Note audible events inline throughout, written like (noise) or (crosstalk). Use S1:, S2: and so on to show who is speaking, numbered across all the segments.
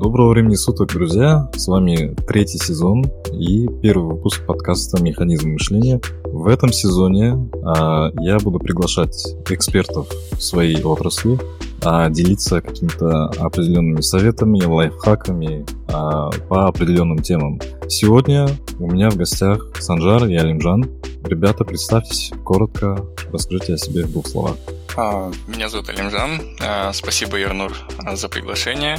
S1: Доброго времени суток, друзья! С вами третий сезон и первый выпуск подкаста «Механизм мышления». В этом сезоне а, я буду приглашать экспертов в своей отрасли, а, делиться какими-то определенными советами, лайфхаками а, по определенным темам. Сегодня у меня в гостях Санжар и Алимжан. Ребята, представьтесь коротко, расскажите о себе в двух словах.
S2: А, меня зовут Алимжан. А, спасибо, Ернур, за приглашение.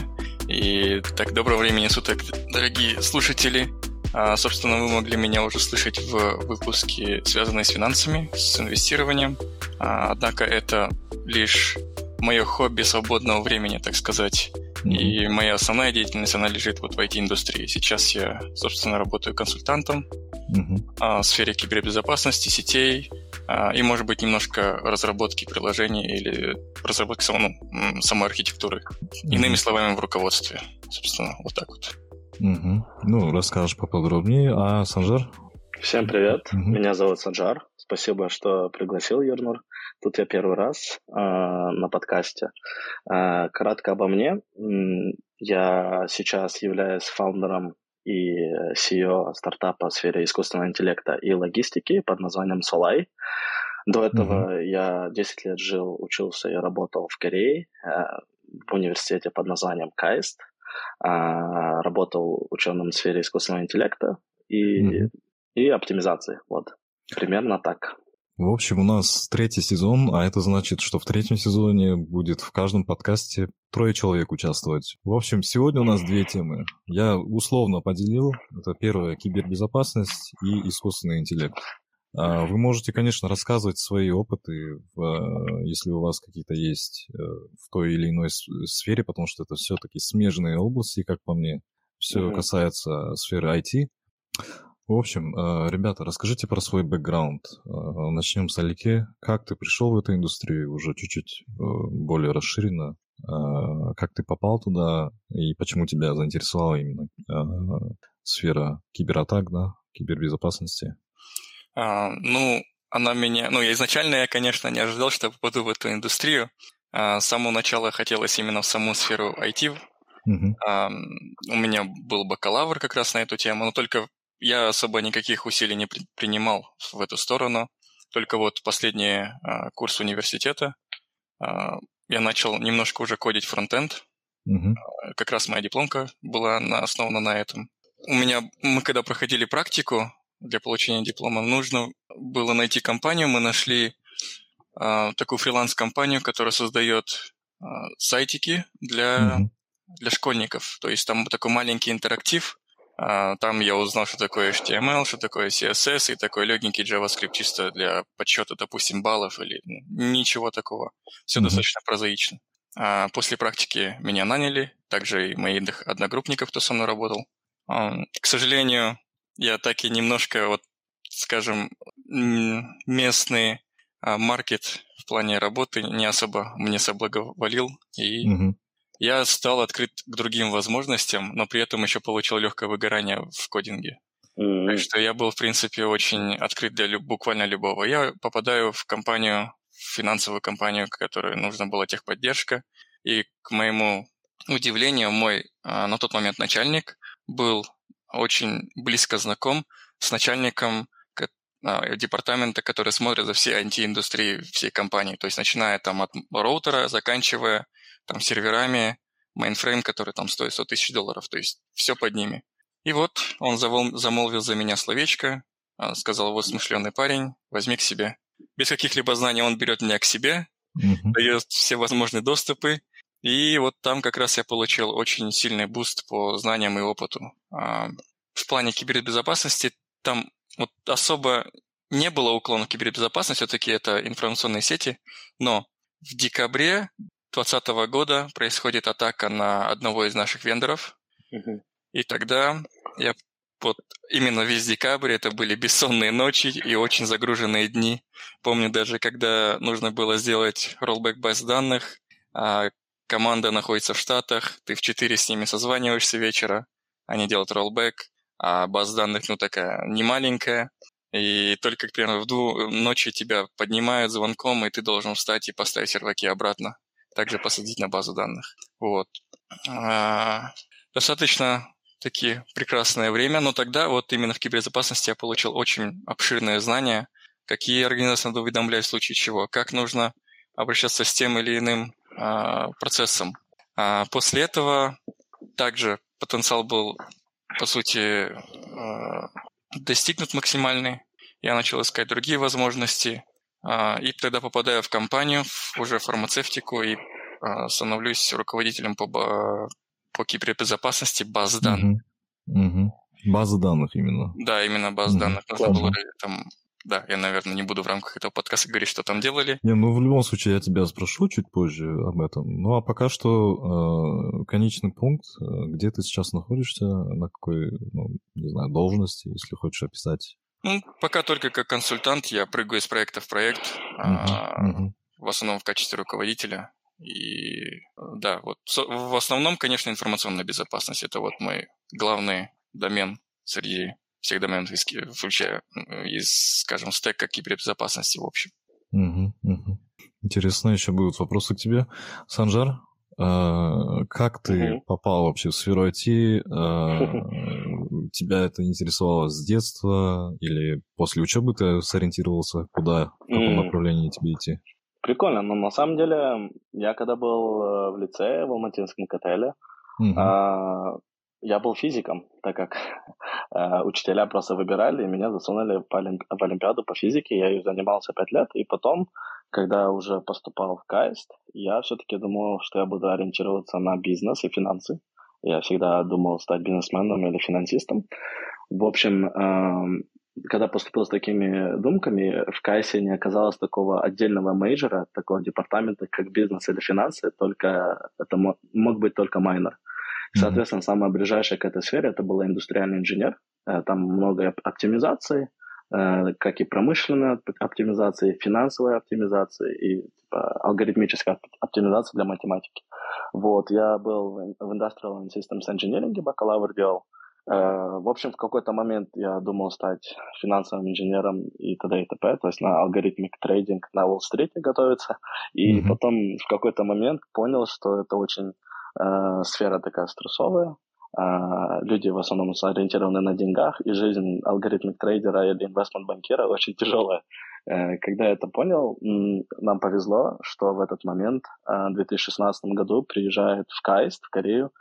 S2: И так, доброго времени суток, дорогие слушатели. А, собственно, вы могли меня уже слышать в выпуске, связанной с финансами, с инвестированием. А, однако это лишь мое хобби свободного времени, так сказать. Mm-hmm. И моя основная деятельность, она лежит вот в IT-индустрии. Сейчас я, собственно, работаю консультантом в сфере кибербезопасности, сетей, а, и, может быть, немножко разработки приложений или разработки самой, ну, самой архитектуры. Mm-hmm. Иными словами, в руководстве. Собственно, вот так вот.
S1: Угу. Ну, расскажешь поподробнее. А Санжар?
S3: Всем привет. Угу. Меня зовут Санжар. Спасибо, что пригласил, Ернур. Тут я первый раз э, на подкасте. Э, кратко обо мне. Я сейчас являюсь фаундером и CEO стартапа в сфере искусственного интеллекта и логистики под названием Solai. До этого mm-hmm. я 10 лет жил, учился и работал в Корее э, в университете под названием КАИСТ. Э, работал ученым в сфере искусственного интеллекта и, mm-hmm. и оптимизации. Вот, примерно так.
S1: В общем, у нас третий сезон, а это значит, что в третьем сезоне будет в каждом подкасте трое человек участвовать. В общем, сегодня у нас две темы. Я условно поделил. Это первое – кибербезопасность и искусственный интеллект. А, вы можете, конечно, рассказывать свои опыты, если у вас какие-то есть э, в той или иной сфере, потому что это все-таки смежные области, как по мне. Все mm-hmm. касается сферы IT. В общем, э, ребята, расскажите про свой бэкграунд. Э, начнем с Алике. Как ты пришел в эту индустрию уже чуть-чуть э, более расширенно? Как ты попал туда и почему тебя заинтересовала именно сфера кибератак, да, кибербезопасности?
S2: А, ну, она меня... Ну, я изначально, я, конечно, не ожидал, что попаду в эту индустрию. А, с самого начала хотелось именно в саму сферу IT. Uh-huh. А, у меня был бакалавр как раз на эту тему, но только я особо никаких усилий не принимал в эту сторону. Только вот последний а, курс университета а, я начал немножко уже кодить фронтенд. Угу. А, как раз моя дипломка была на, основана на этом. У меня, мы когда проходили практику для получения диплома, нужно было найти компанию. Мы нашли а, такую фриланс-компанию, которая создает а, сайтики для, угу. для школьников. То есть там такой маленький интерактив, там я узнал, что такое HTML, что такое CSS и такой легенький JavaScript чисто для подсчета, допустим, баллов или ничего такого. Все mm-hmm. достаточно прозаично. А после практики меня наняли, также и моих одногруппников, кто со мной работал. К сожалению, я так и немножко, вот, скажем, местный а, маркет в плане работы не особо мне соблаговолил, и mm-hmm я стал открыт к другим возможностям, но при этом еще получил легкое выгорание в кодинге. Mm-hmm. Так что я был, в принципе, очень открыт для люб- буквально любого. Я попадаю в компанию, в финансовую компанию, которой нужна была техподдержка, и, к моему удивлению, мой а, на тот момент начальник был очень близко знаком с начальником а, департамента, который смотрит за всей IT индустрией всей компании. То есть начиная там от роутера, заканчивая там серверами, мейнфрейм, который там стоит 100 тысяч долларов, то есть все под ними. И вот он завол, замолвил за меня словечко, а, сказал, вот смышленый парень, возьми к себе. Без каких-либо знаний он берет меня к себе, mm-hmm. дает все возможные доступы, и вот там как раз я получил очень сильный буст по знаниям и опыту. А, в плане кибербезопасности там вот особо не было уклона в кибербезопасность, все-таки это информационные сети, но в декабре 2020 года происходит атака на одного из наших вендоров. Uh-huh. И тогда я вот именно весь декабрь это были бессонные ночи и очень загруженные дни. Помню даже, когда нужно было сделать роллбэк баз данных, а команда находится в Штатах, ты в 4 с ними созваниваешься вечера, они делают роллбэк, а баз данных, ну, такая не маленькая, и только, примерно, в дву ночи тебя поднимают звонком, и ты должен встать и поставить серваки обратно также посадить на базу данных. Вот. А, достаточно такие прекрасное время, но тогда вот именно в кибербезопасности я получил очень обширное знание, какие организации надо уведомлять в случае чего, как нужно обращаться с тем или иным а, процессом. А после этого также потенциал был, по сути, достигнут максимальный. Я начал искать другие возможности, и тогда попадаю в компанию, уже фармацевтику, и а, становлюсь руководителем по, по кибербезопасности баз данных.
S1: Угу. Угу. База данных именно.
S2: Да, именно база угу. данных. Нужно было там да, я, наверное, не буду в рамках этого подкаста говорить, что там делали.
S1: Не, ну в любом случае я тебя спрошу чуть позже об этом. Ну а пока что э, конечный пункт, э, где ты сейчас находишься, на какой, ну, не знаю, должности, если хочешь описать.
S2: Ну, пока только как консультант, я прыгаю из проекта в проект, а, в основном в качестве руководителя. И да, вот в основном, конечно, информационная безопасность. Это вот мой главный домен среди всех доменов, включая из, скажем, стека кибербезопасности в общем.
S1: Угу, угу. Интересно, еще будут вопросы к тебе. Санжар, как ты угу. попал вообще в сферу IT? Э, (laughs) тебя это интересовало с детства или после учебы ты сориентировался, куда, в каком направлении тебе идти?
S3: Прикольно, но на самом деле я когда был э, в лицее в Алматинском котеле, угу я был физиком, так как (laughs) э, учителя просто выбирали, и меня засунули в Олимпиаду по физике. Я ее занимался пять лет, и потом, когда уже поступал в КАИСТ, я все-таки думал, что я буду ориентироваться на бизнес и финансы. Я всегда думал стать бизнесменом или финансистом. В общем, э, когда поступил с такими думками, в KAIST е не оказалось такого отдельного major а, такого департамента, как бизнес или финансы, только это мог быть только minor. Соответственно, самое ближайшее к этой сфере это был индустриальный инженер. Э, там много оптимизации, как и промышленной оптимизации, финансовой оптимизации и типа, алгоритмической оптимизации для математики. Вот, я был в Industrial and Systems Engineering, бакалавр делал. Э, в общем, в какой-то момент я думал стать финансовым инженером и т.д. и т.п., то есть на алгоритмик трейдинг на Уолл-стрите готовиться. И mm-hmm. потом в какой-то момент понял, что это очень Э, сфера такая стрессовая, э, люди в основном ориентированы на деньгах, и жизнь алгоритмик трейдера или инвестмент банкира очень тяжелая. Э, когда я это понял, нам повезло, что в этот момент, в 2016 году, приезжает в Кайст, в Корею,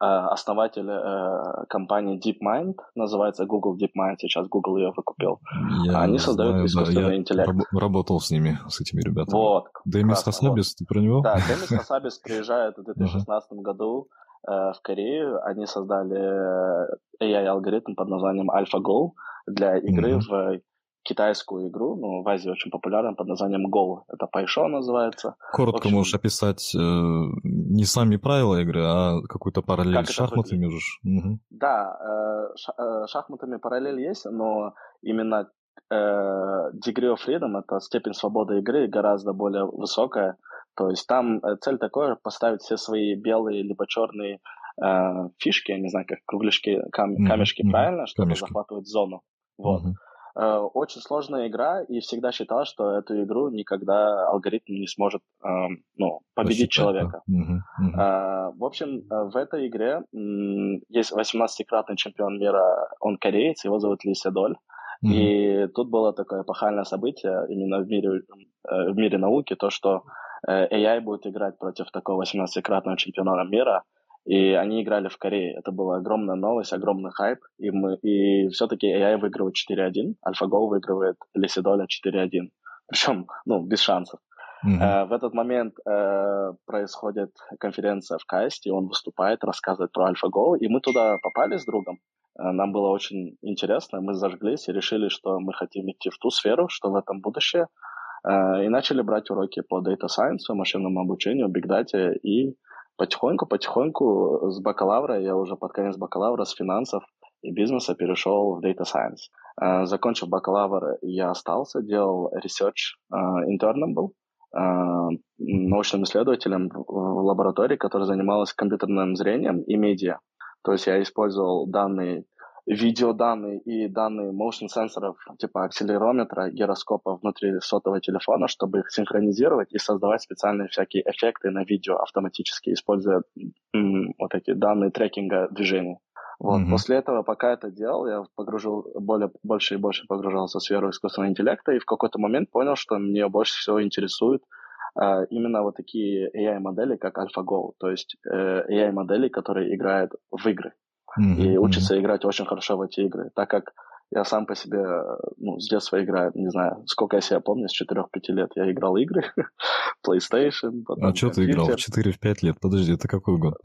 S3: Э, основатель э, компании DeepMind, называется Google DeepMind, сейчас Google ее выкупил. Я Они создают знаю, искусственный да, интеллект.
S1: Я работал с ними, с этими ребятами.
S3: Вот.
S1: Демис Хасабис, вот. ты про него?
S3: Да, Демис Хасабис приезжает в 2016 году в Корею. Они создали AI-алгоритм под названием AlphaGo для игры в китайскую игру, ну, в Азии очень популярна под названием Go. Это Пайшо называется.
S1: Коротко общем, можешь описать э, не сами правила игры, а какую-то параллель с шахматами уже. Угу.
S3: Да, э, э, шахматами параллель есть, но именно э, degree of freedom, это степень свободы игры, гораздо более высокая. То есть там э, цель такая поставить все свои белые либо черные э, фишки, я не знаю, как кругляшки, кам, камешки, mm-hmm. правильно, чтобы камешки. захватывать зону. Вот. Mm-hmm. Э, очень сложная игра, и всегда считал, что эту игру никогда алгоритм не сможет э, ну, победить Посчитать, человека. Да. Угу. Э, в общем, э, в этой игре есть 18-кратный чемпион мира, он кореец, его зовут Ли Седоль. Mm-hmm. И тут было такое эпохальное событие именно в мире, э, в мире науки, то, что AI будет играть против такого 18-кратного чемпиона мира, и они играли в Корее. Это была огромная новость, огромный хайп. И, мы, и все-таки AI выигрывает 4-1, AlphaGo выигрывает Лисидоля 4-1. Причем, ну, без шансов. Mm-hmm. В этот момент uh, происходит конференция в Касте, он выступает, рассказывает про AlphaGo, и мы туда попали с другом. Uh, нам было очень интересно, мы зажглись и решили, что мы хотим идти в ту сферу, что в этом будущее, и начали брать уроки по Data Science, машинному обучению, Big Data и потихоньку-потихоньку с бакалавра, я уже под конец бакалавра с финансов и бизнеса перешел в Data Science. Uh, закончив бакалавр, я остался, делал research, интерном был, научным исследователем в лаборатории, которая занималась компьютерным зрением и медиа. То есть я использовал данные видеоданные и данные motion сенсоров типа акселерометра, гироскопа внутри сотового телефона, чтобы их синхронизировать и создавать специальные всякие эффекты на видео автоматически, используя м, вот эти данные трекинга движений. Вот. Mm-hmm. После этого, пока это делал, я погружил более, больше и больше погружался в сферу искусственного интеллекта и в какой-то момент понял, что меня больше всего интересует э, именно вот такие AI-модели, как AlphaGo, то есть э, AI-модели, которые играют в игры mm-hmm. и учатся играть очень хорошо в эти игры, так как я сам по себе ну, с детства играю, не знаю, сколько я себя помню, с 4-5 лет я играл игры, (laughs) PlayStation.
S1: Потом а что ты играл в 4-5 лет? Подожди, это какой год? (laughs)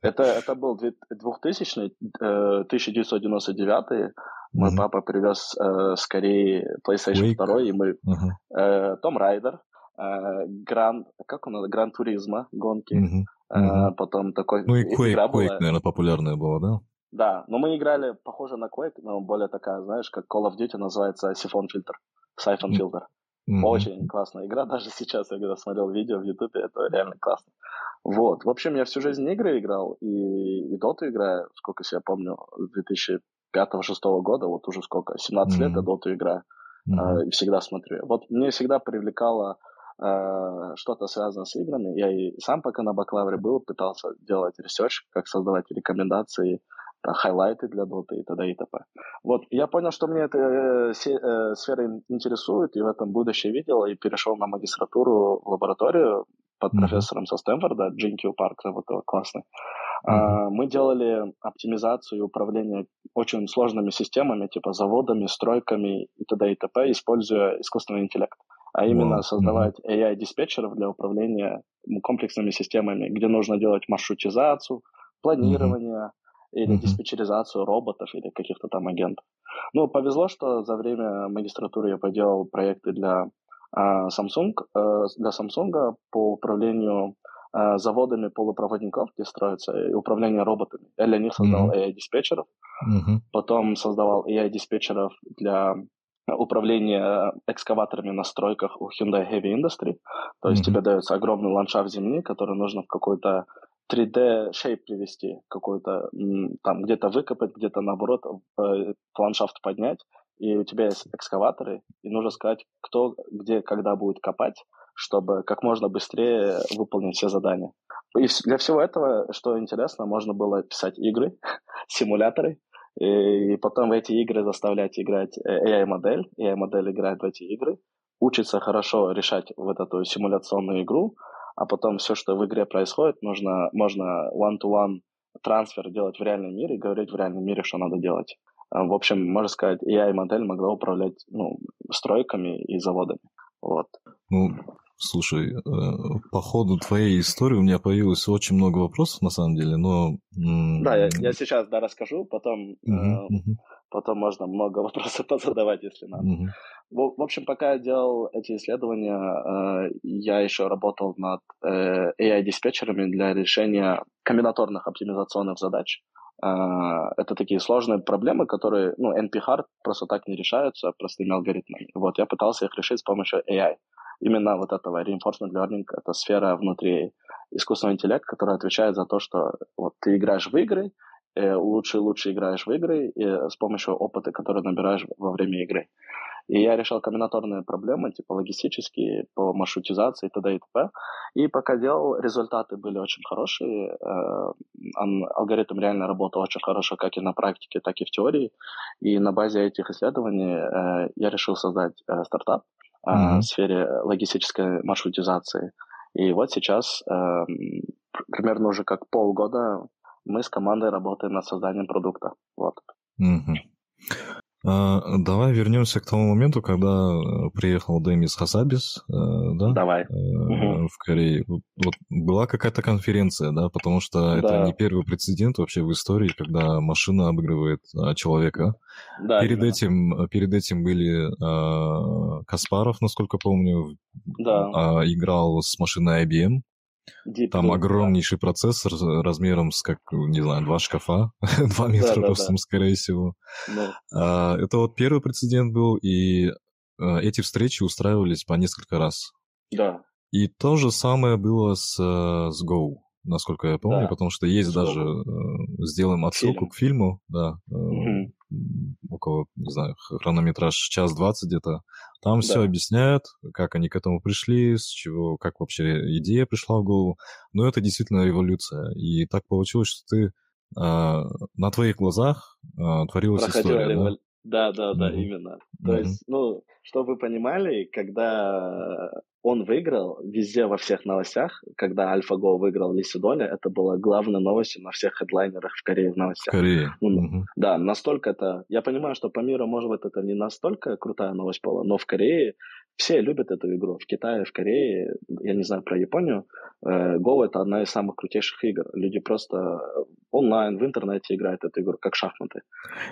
S3: Это, это был 2000 1999 Мой mm-hmm. папа привез э, скорее PlayStation Wake. 2, и мы... Uh-huh. Том Райдер, Гранд... Как он? Гранд Туризма, гонки. Mm-hmm. Э, потом такой...
S1: Ну и Quake, Quake была... наверное, популярная была, да?
S3: Да, но мы играли, похоже на Quake, но более такая, знаешь, как Call of Duty называется Siphon Filter. Syphon Filter. Mm-hmm. Очень классная игра. (laughs) Даже сейчас, я когда смотрел видео в Ютубе, это реально классно. Вот. В общем, я всю жизнь игры играл, и, и Доту играю, сколько себя помню, с 2005-2006 года, вот уже сколько, 17 mm-hmm. лет я Доту играю, mm-hmm. э, и всегда смотрю. Вот мне всегда привлекало э, что-то связанное с играми. Я и сам пока на бакалавре был, пытался делать research, как создавать рекомендации, highlight ы для доты и т.д. и т.п. Вот, я понял, что мне эта э, э, сфера интересует, и в этом будущее видел, и перешел на магистратуру в лабораторию под mm-hmm. профессором со Стэнфорда, Джин Кью Парк, зовут его, классный. Mm-hmm. Мы делали оптимизацию и управление очень сложными системами, типа заводами, стройками и т.д. и т.п., используя искусственный интеллект. А именно wow. создавать. AI-диспетчеров для управления комплексными системами, где нужно делать маршрутизацию, планирование, mm-hmm или mm-hmm. диспетчеризацию роботов или каких-то там агентов. Ну, повезло, что за время магистратуры я поделал проекты для uh, Samsung, uh, для Samsung по управлению uh, заводами полупроводников, где строятся, и управление роботами. Я для них создал mm-hmm. AI-диспетчеров, mm-hmm. потом создавал AI-диспетчеров для управления экскаваторами на стройках у Hyundai Heavy Industry. То есть mm-hmm. тебе дается огромный ландшафт земли, который нужно в какой-то 3D шейп привести, какой-то там где-то выкопать, где-то наоборот э, ландшафт поднять, и у тебя есть экскаваторы, и нужно сказать, кто, где, когда будет копать, чтобы как можно быстрее выполнить все задания. И для всего этого, что интересно, можно было писать игры, (laughs) симуляторы, и потом в эти игры заставлять играть э, AI-модель, AI-модель играет в эти игры, учится хорошо решать вот эту симуляционную игру, а потом все, что в игре происходит, нужно, можно one-to-one трансфер делать в реальном мире и говорить в реальном мире, что надо делать. А, в общем, можно сказать, AI-модель могла управлять ну, стройками и заводами. Вот.
S1: Ну, слушай, э, по ходу твоей истории у меня появилось очень много вопросов, на самом деле, но...
S3: Да, я, я сейчас, да, расскажу, потом, uh-huh, э, uh-huh. потом можно много (laughs) вопросов позадавать, если надо. Uh-huh. В, общем, пока я делал эти исследования, э, я еще работал над э, AI-диспетчерами для решения комбинаторных оптимизационных задач. Э, это такие сложные проблемы, которые, ну, NP-hard просто так не решаются простыми алгоритмами. Вот, я пытался их решить с помощью AI. Именно вот этого reinforcement learning — это сфера внутри искусственного интеллекта, которая отвечает за то, что вот ты играешь в игры, лучше и лучше играешь в игры и с помощью опыта, который набираешь во время игры. И я решал комбинаторные проблемы, типа логистические, по маршрутизации и т.д. и т.п. И пока делал, результаты были очень хорошие. Э, алгоритм реально работал очень хорошо как и на практике, так и в теории. И на базе этих исследований э, я решил создать э, стартап mm-hmm. в сфере логистической маршрутизации. И вот сейчас, примерно уже как полгода, мы с командой работаем над созданием продукта. Вот.
S1: Mm-hmm. А, давай вернемся к тому моменту, когда э, приехал Демис Хасабис, э, да?
S3: Давай.
S1: Угу. В Корее. Вот была какая-то конференция, да, потому что да. это не первый прецедент вообще в истории, когда машина обыгрывает а, человека. Да, перед этим, перед этим были а, Каспаров, насколько помню, да. играл с машиной IBM. Там огромнейший да. процессор размером с, как, не знаю, два шкафа, (laughs) два метра да, ростом, да, скорее всего. Да. А, это вот первый прецедент был, и а, эти встречи устраивались по несколько раз.
S3: Да.
S1: И то же самое было с, с Go. насколько я помню, да. потому что есть Сколько? даже, э, сделаем отсылку Фильм. к фильму, да, угу. Около, не знаю, хронометраж час двадцать где-то. Там да. все объясняют, как они к этому пришли, с чего, как вообще идея пришла в голову. Но это действительно эволюция. И так получилось, что ты а, на твоих глазах а, творилась Проходила история. Револю...
S3: Да? Да, да, да, mm-hmm. именно. То mm-hmm. есть, ну, чтобы вы понимали, когда он выиграл везде во всех новостях, когда AlphaGo выиграл Лисидоне, это было главной новостью на всех хедлайнерах в Корее в новостях.
S1: Корее.
S3: Ну, mm-hmm. Да, настолько это... Я понимаю, что по миру, может быть, это не настолько крутая новость была, но в Корее все любят эту игру. В Китае, в Корее, я не знаю про Японию, э, Go это одна из самых крутейших игр. Люди просто онлайн, в интернете играют эту игру, как шахматы.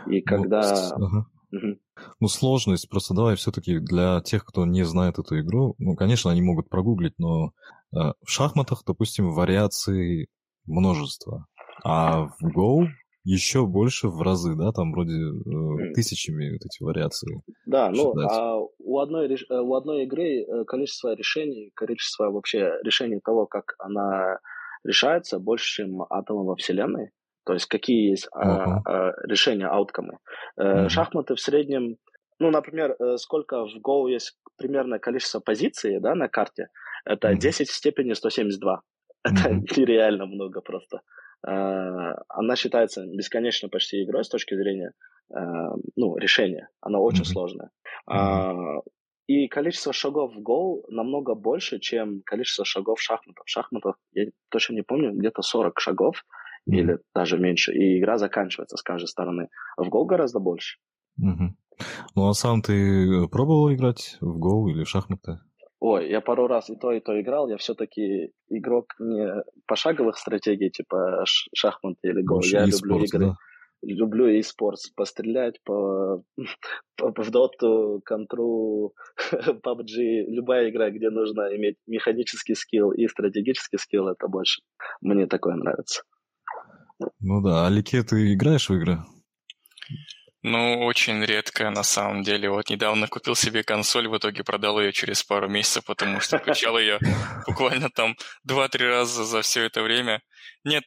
S3: И ну, когда... Ну, ага.
S1: Угу. Ну, сложность, просто давай все-таки для тех, кто не знает эту игру, ну, конечно, они могут прогуглить, но э, в шахматах, допустим, вариаций множество, а в Go еще больше в разы, да, там вроде э, тысячами вот эти вариации.
S3: Да, ну а у одной, э, у одной игры э, количество решений, количество вообще решений того, как она решается, больше, чем атомов во Вселенной. То есть какие есть uh-huh. а, решения, ауткомы. Uh-huh. Шахматы в среднем, ну, например, сколько в Go есть примерное количество позиций да, на карте, это uh-huh. 10 в степени 172. (laughs) Это нереально много просто. Э, она считается бесконечно почти игрой с точки зрения э, ну, решения. Она очень mm-hmm. сложная. Mm-hmm. И количество шагов в гол намного больше, чем количество шагов в шахматах. В шахматах, я точно не помню, где-то 40 шагов mm-hmm. или даже меньше. И игра заканчивается с каждой стороны. В гол гораздо больше.
S1: Mm-hmm. Ну а сам ты пробовал играть в гол или в шахматы?
S3: Ой, я пару раз и то, и то играл. Я все-таки игрок не пошаговых стратегий, типа шахматы или гол. Я люблю игры. Да? Люблю и спорт, пострелять по, (laughs) по, в доту, контру, (laughs) PUBG, любая игра, где нужно иметь механический скилл и стратегический скилл, это больше. Мне такое нравится.
S1: Ну да, а Лике ты играешь в игры?
S2: Ну, очень редко на самом деле. Вот недавно купил себе консоль, в итоге продал ее через пару месяцев, потому что качал ее (laughs) буквально там 2-3 раза за все это время. Нет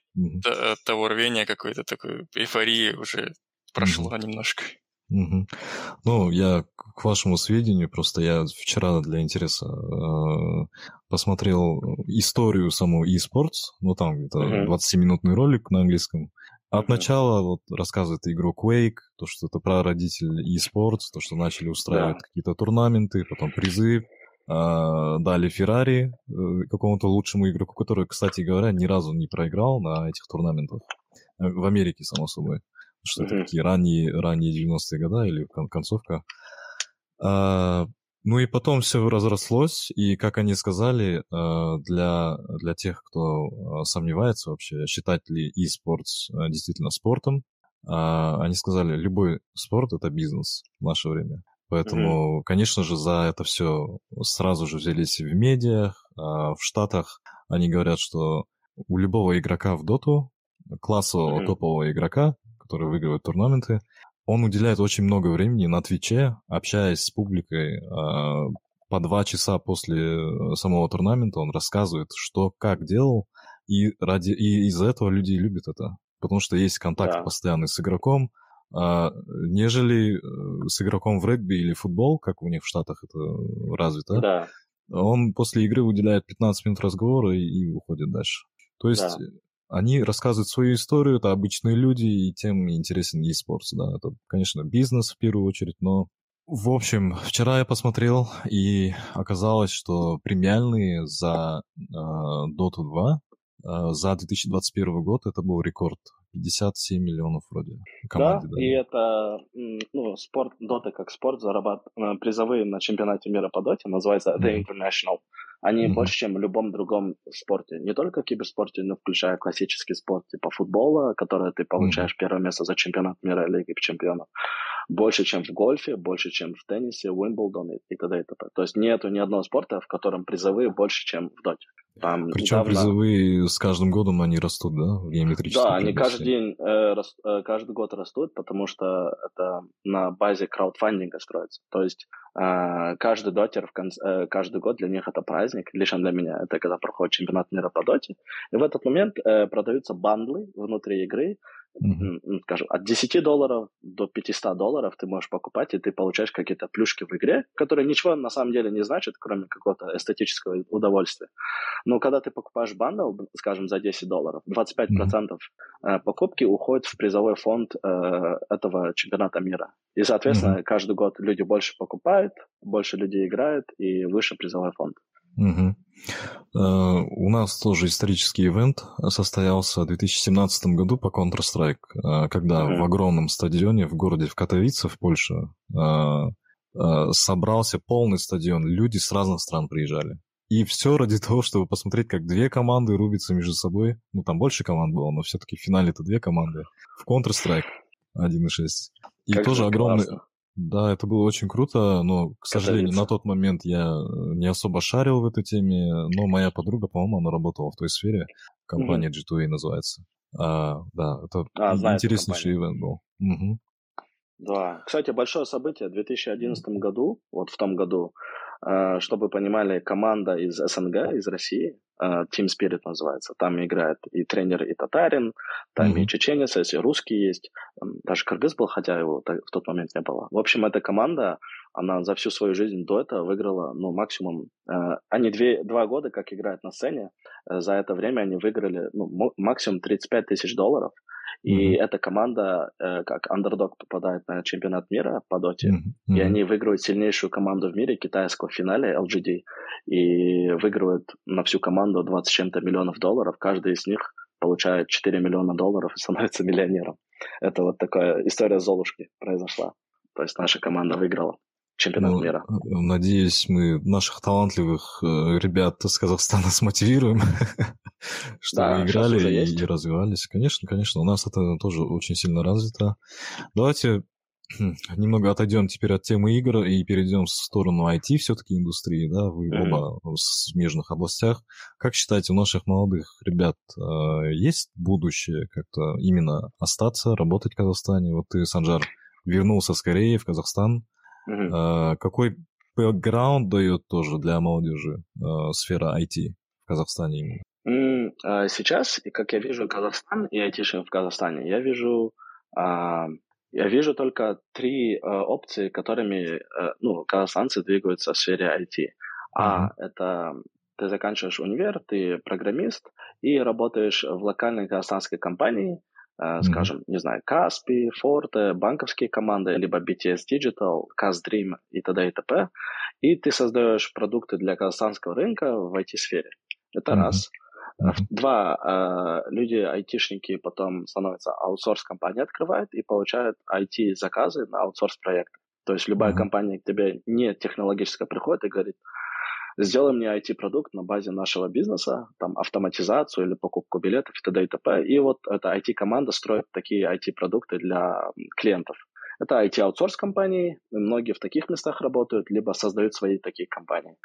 S2: того рвения какой-то такой эйфории уже прошло немножко.
S1: Ну, я к вашему сведению, просто я вчера для интереса э, посмотрел историю самого eSports, ну там где-то 20-минутный ролик на английском, от начала вот рассказывает игру Quake, то, что это про родителей eSports, то, что начали устраивать да. какие-то турнаменты, потом призы, э, дали Феррари э, какому-то лучшему игроку, который, кстати говоря, ни разу не проиграл на этих турнаментах. Э, в Америке, само собой. Потому что mm-hmm. это такие ранние, ранние 90-е годы или концовка. А, ну и потом все разрослось, и, как они сказали, э, для, для тех, кто э, сомневается вообще, считать ли e-sports э, действительно спортом, они сказали, любой спорт — это бизнес в наше время. Поэтому, mm-hmm. конечно же, за это все сразу же взялись в медиах, в Штатах. Они говорят, что у любого игрока в доту, классового mm-hmm. топового игрока, который выигрывает турнаменты, он уделяет очень много времени на Твиче, общаясь с публикой. А, по два часа после э, самого турнамента он рассказывает, что как делал, и, ради, и из-за этого люди любят это. Потому что есть контакт да. постоянный с игроком, а, нежели э, с игроком в регби или футбол, как у них в Штатах это развито. Да. Он после игры уделяет 15 минут разговора и, и уходит дальше. То есть да. Они рассказывают свою историю, это обычные люди, и тем интересен e-спорт, да. Это, конечно, бизнес в первую очередь, но в общем, вчера я посмотрел, и оказалось, что премиальные за э, Dota 2 э, за 2021 год это был рекорд. 57 миллионов вроде.
S3: Команде, да, да, и это, ну, спорт, Dota как спорт зарабатывает призовые на чемпионате мира по Доте, называется The International. Они mm-hmm. больше, чем в любом другом спорте. Не только в киберспорте, но включая классический спорт, типа футбола, который ты получаешь mm-hmm. первое место за чемпионат мира Лиги чемпионов. Больше, чем в гольфе, больше, чем в теннисе, Уимблдон и, и т.д. и т.п. То есть нету ни одного спорта, в котором призовые больше, чем в доте.
S1: Там Причем недавно... призовые с каждым годом они растут, да, в геометрическом
S3: Да, они каждый день, э, рас, э, каждый год растут, потому что это на базе краудфандинга строится. То есть э, каждый дотер, в конце, э, каждый год для них это праздник, лично для меня, это когда проходит чемпионат мира по доте. И в этот момент э, продаются бандлы внутри игры, mm-hmm. скажем, от 10 долларов до 500 долларов ты можешь покупать, и ты получаешь какие-то плюшки в игре, которые ничего на самом деле не значат, кроме какого-то эстетического удовольствия. Но когда ты покупаешь бандл, скажем, за 10 долларов, 25% mm-hmm. покупки уходит в призовой фонд э, этого чемпионата мира. И, соответственно, mm-hmm. каждый год люди больше покупают, больше людей играют, и выше призовой фонд.
S1: Угу. У нас тоже исторический ивент состоялся в 2017 году по Counter-Strike, э, когда угу. в огромном стадионе в городе в Катовице, в Польше, э, собрался полный стадион, люди с разных стран приезжали. И все ради (laughs) того, чтобы посмотреть, как две команды рубятся между собой. Ну, там больше команд было, но все-таки в финале это две команды. В Counter-Strike 1.6. И как тоже огромный, классно. Да, это было очень круто, но, к сожалению, на тот момент я э, не особо шарил в этой теме, но моя подруга, по-моему, она работала в той сфере, компания mm-hmm. G2A называется. А, да, это а, интереснейший ивент был. Угу.
S3: Да, кстати, большое событие в 2011 году, вот в том году, чтобы вы понимали, команда из СНГ, из России, э, Team Spirit называется, там играет и тренер, и татарин, там mm-hmm. и чеченец, и русский есть, даже кыргыз был, хотя его в тот момент не было. В общем, эта команда, она за всю свою жизнь до этого выиграла, ну, максимум, э, они две, два года как играют на сцене, за это время они выиграли, ну, максимум 35 тысяч долларов, и mm-hmm. эта команда, э, как андердог, попадает на чемпионат мира по доте, mm-hmm. и они выигрывают сильнейшую команду в мире, китайского в финале, LGD, и выигрывают на всю команду 20 чем-то миллионов долларов. Каждый из них получает 4 миллиона долларов и становится (laughs) миллионером. Это вот такая история Золушки произошла. То есть наша команда выиграла чемпионат ну, мира.
S1: Надеюсь, мы наших талантливых э, ребят из Казахстана (laughs) смотивируем, (laughs) чтобы да, играли и, и развивались. Конечно, конечно, у нас это тоже очень сильно развито. Давайте немного отойдем теперь от темы игр и перейдем в сторону IT все-таки индустрии, да, вы mm-hmm. оба в смежных областях. Как считаете, у наших молодых ребят э, есть будущее как-то именно остаться, работать в Казахстане? Вот ты, Санжар, вернулся скорее в Казахстан, Uh-huh. Какой бэкграунд дает тоже для молодежи а, сфера IT в Казахстане именно?
S3: А, сейчас, как я вижу Казахстан и айтишников в Казахстане, я вижу, я вижу только три опции, которыми ну, казахстанцы двигаются в сфере IT. А uh-huh. это ты заканчиваешь универ, ты программист и работаешь в локальной казахстанской компании, mm-hmm. скажем, не знаю, Каспи, Forte, банковские команды, либо BTS Digital, Каздream и т.д. и т.п. И ты создаешь продукты для казахстанского рынка в IT-сфере. Это mm-hmm. раз. Mm-hmm. Два, э, люди, айтишники, потом становятся аутсорс-компания, открывают и получают IT-заказы на аутсорс-проекты. То есть любая mm-hmm. компания к тебе не технологическая приходит и говорит, сделай мне IT-продукт на базе нашего бизнеса, там, автоматизацию или покупку билетов и т.д. и т.п. И вот эта IT-команда строит такие IT-продукты для клиентов. Это IT-аутсорс компании, многие в таких местах работают, либо создают свои такие компании.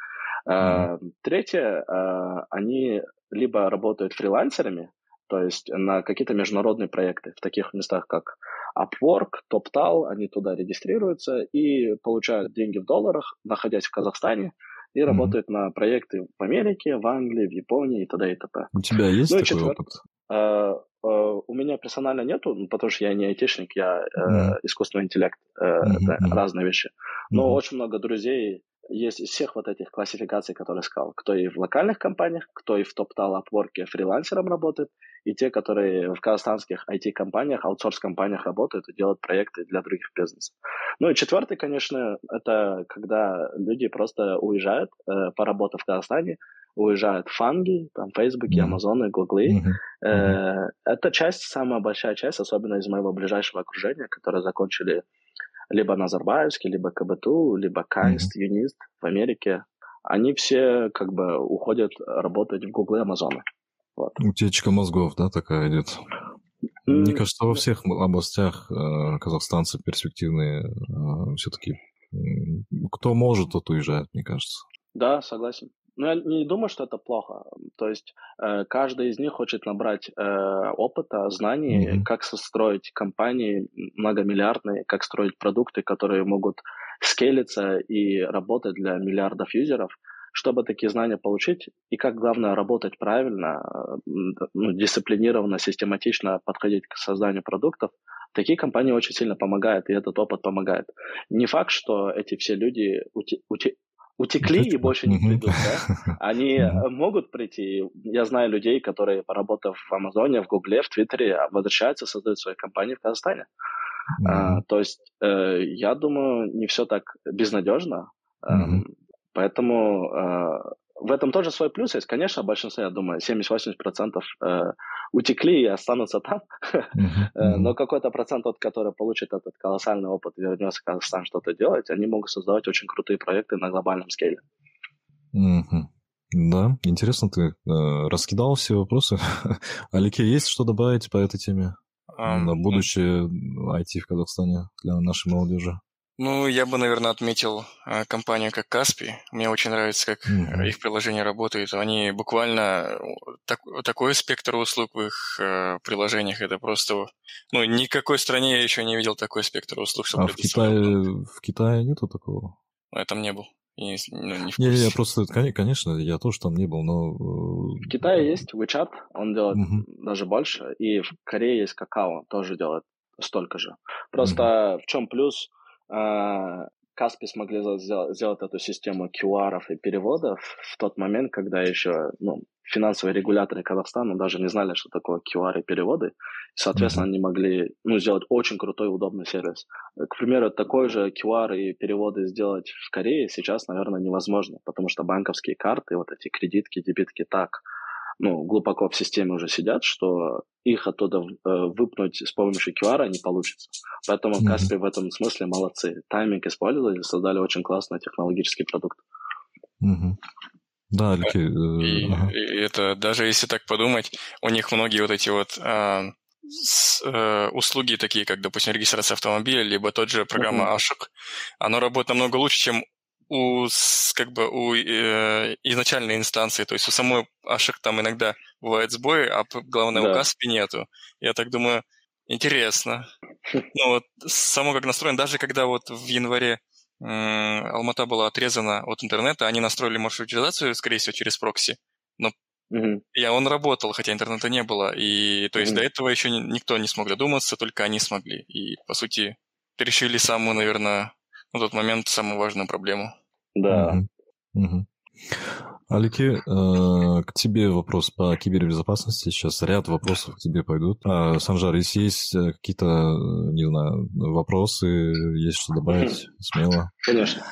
S3: Mm-hmm. Третье, а, они либо работают фрилансерами, то есть на какие-то международные проекты в таких местах, как Upwork, TopTal, они туда регистрируются и получают деньги в долларах, находясь в Казахстане, и mm-hmm. работают на проекты в Америке, в Англии, в Японии и т.д. и т.п.
S1: У тебя есть ну, такой четвер... опыт?
S3: Uh, uh, у меня персонально нету, ну, потому что я не айтишник, я uh, mm-hmm. искусственный интеллект, mm-hmm. это разные вещи. Но mm-hmm. очень много друзей есть из всех вот этих классификаций, которые сказал. Кто и в локальных компаниях, кто и в топ-тал Upwork фрилансером работает, и те, которые в казахстанских IT-компаниях, аутсорс-компаниях работают и делают проекты для других бизнесов. Ну и четвертый, конечно, это когда люди просто уезжают, э, поработав в Казахстане, уезжают в Фанги, там, Фейсбуки, Амазоны, Гуглы. Mm-hmm. Э, это часть, самая большая часть, особенно из моего ближайшего окружения, которые закончили либо Назарбаевский, либо КБТУ, либо Кайст, mm-hmm. Юнист в Америке. Они все как бы уходят работать в Гуглы, Амазоны.
S1: Вот. Утечка мозгов, да, такая идет. Мне кажется, во всех областях э, казахстанцы перспективные э, все-таки. Кто может, тот уезжает, мне кажется.
S3: Да, согласен. Ну, я не думаю, что это плохо. То есть э, каждый из них хочет набрать э, опыта, знаний, mm-hmm. как строить компании многомиллиардные, как строить продукты, которые могут скейлиться и работать для миллиардов юзеров. Чтобы такие знания получить, и как главное работать правильно, э, ну, дисциплинированно, систематично подходить к созданию продуктов, такие компании очень сильно помогают, и этот опыт помогает. Не факт, что эти все люди ути- ути- утекли и больше не придут, да? (laughs) Они могут прийти. Я знаю людей, которые, поработав в Амазоне, в Гугле, в Твиттере, возвращаются, создают свои компании в Казахстане. А, то есть, э, я думаю, не все так безнадежно. Э, поэтому э, в этом тоже свой плюс есть. Конечно, большинство, я думаю, 70-80% э, утекли и останутся там, uh-huh. (laughs) но какой-то процент, тот, который получит этот колоссальный опыт и вернется в Казахстан что-то делать, они могут создавать очень крутые проекты на глобальном скейле.
S1: Да, интересно, ты э, раскидал все вопросы. (laughs) Алике, есть что добавить по этой теме? Um, на будущее IT в Казахстане для нашей молодежи?
S2: Ну, я бы, наверное, отметил э, компанию как Каспи. Мне очень нравится, как mm-hmm. их приложение работает. Они буквально так, такой спектр услуг в их э, приложениях. Это просто... Ну, ни какой стране я еще не видел такой спектр услуг,
S1: чтобы... А в Китае, в Китае нету такого?
S2: Ну, я там не был.
S1: Не, ну, не, не, я просто, конечно, я тоже там не был, но...
S3: В Китае есть WeChat, он делает mm-hmm. даже больше, и в Корее есть Какао, тоже делает столько же. Просто mm-hmm. в чем плюс? А, Каспи смогли сделать эту систему QR и переводов в тот момент, когда еще ну, финансовые регуляторы Казахстана даже не знали, что такое QR и переводы. И, соответственно, mm-hmm. они могли ну, сделать очень крутой, удобный сервис. К примеру, такой же QR и переводы сделать в Корее сейчас, наверное, невозможно, потому что банковские карты, вот эти кредитки, дебитки так ну, глубоко в системе уже сидят, что их оттуда э, выпнуть с помощью QR не получится. Поэтому mm-hmm. Каспи в этом смысле молодцы. Тайминг использовали, создали очень классный технологический продукт.
S1: Mm-hmm. Да, Алики,
S2: э, и, ага. и это даже если так подумать, у них многие вот эти вот э, с, э, услуги такие, как, допустим, регистрация автомобиля, либо тот же программа uh-huh. Ашик, оно работает намного лучше, чем у, как бы, у э, изначальной инстанции, то есть у самой Ашек там иногда бывает сбои, а главное да. у Каспи нету. Я так думаю, интересно. Ну вот, само как настроено, даже когда вот в январе э, Алмата была отрезана от интернета, они настроили маршрутизацию, скорее всего, через прокси, но mm И он работал, хотя интернета не было. И то есть mm до этого еще никто не смог додуматься, только они смогли. И, по сути, решили самую, наверное, на тот момент самую важную проблему.
S3: Да.
S1: Угу. Угу. Алики, э, к тебе вопрос по кибербезопасности. Сейчас ряд вопросов к тебе пойдут. А, Санжар, если есть э, какие-то, э, не знаю, вопросы, есть что добавить, смело.
S3: Конечно.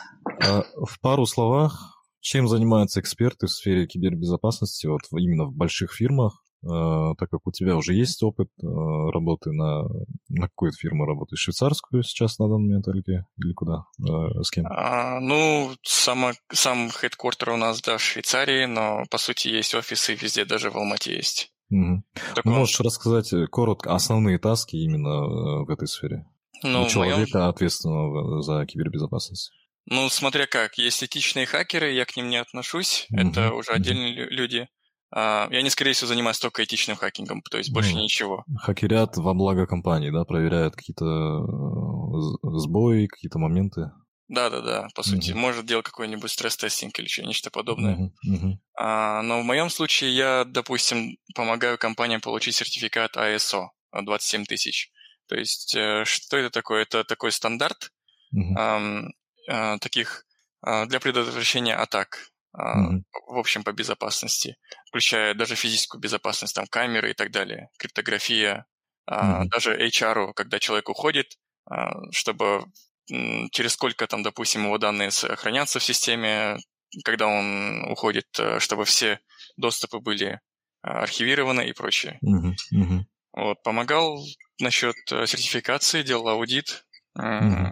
S1: А, в пару словах, чем занимаются эксперты в сфере кибербезопасности вот именно в больших фирмах? А, так как у тебя уже есть опыт а, работы на, на какую фирму работаешь? Швейцарскую сейчас на данный момент или, или куда? А, с кем?
S2: А, ну, сама, сам хедквартер у нас, да, в Швейцарии, но, по сути, есть офисы везде, даже в Алмате есть.
S1: Угу. Так ну, Можешь рассказать э, коротко основные таски именно э, в этой сфере? Ну, человека, моем... ответственного за кибербезопасность.
S2: Ну, смотря как. Есть этичные хакеры, я к ним не отношусь. Угу. Это уже отдельные люди. А, я не, скорее всего, занимаюсь только этичным хакингом, то есть больше ну, ничего.
S1: Хакерят во благо компании, да, проверяют какие-то э, сбои, какие-то моменты.
S2: Да-да-да, по сути. Uh-huh. Может делать какой-нибудь стресс-тестинг или что, нечто подобное. Uh-huh. Uh-huh. А, но в моем случае я, допустим, помогаю компаниям получить сертификат ISO 27 тысяч. То есть э, что это такое? Это такой стандарт uh-huh. а, а, таких а, для предотвращения атак mm-hmm. в общем, по безопасности, включая даже физическую безопасность, там камеры и так далее, криптография, mm-hmm. даже HR, когда человек уходит, а, чтобы через сколько там, допустим, его данные сохранятся в системе, когда он уходит, э, чтобы все доступы были архивированы и прочее.
S1: Mm-hmm. Mm-hmm.
S2: Вот, помогал насчет э, сертификации, делал аудит. Mm-hmm.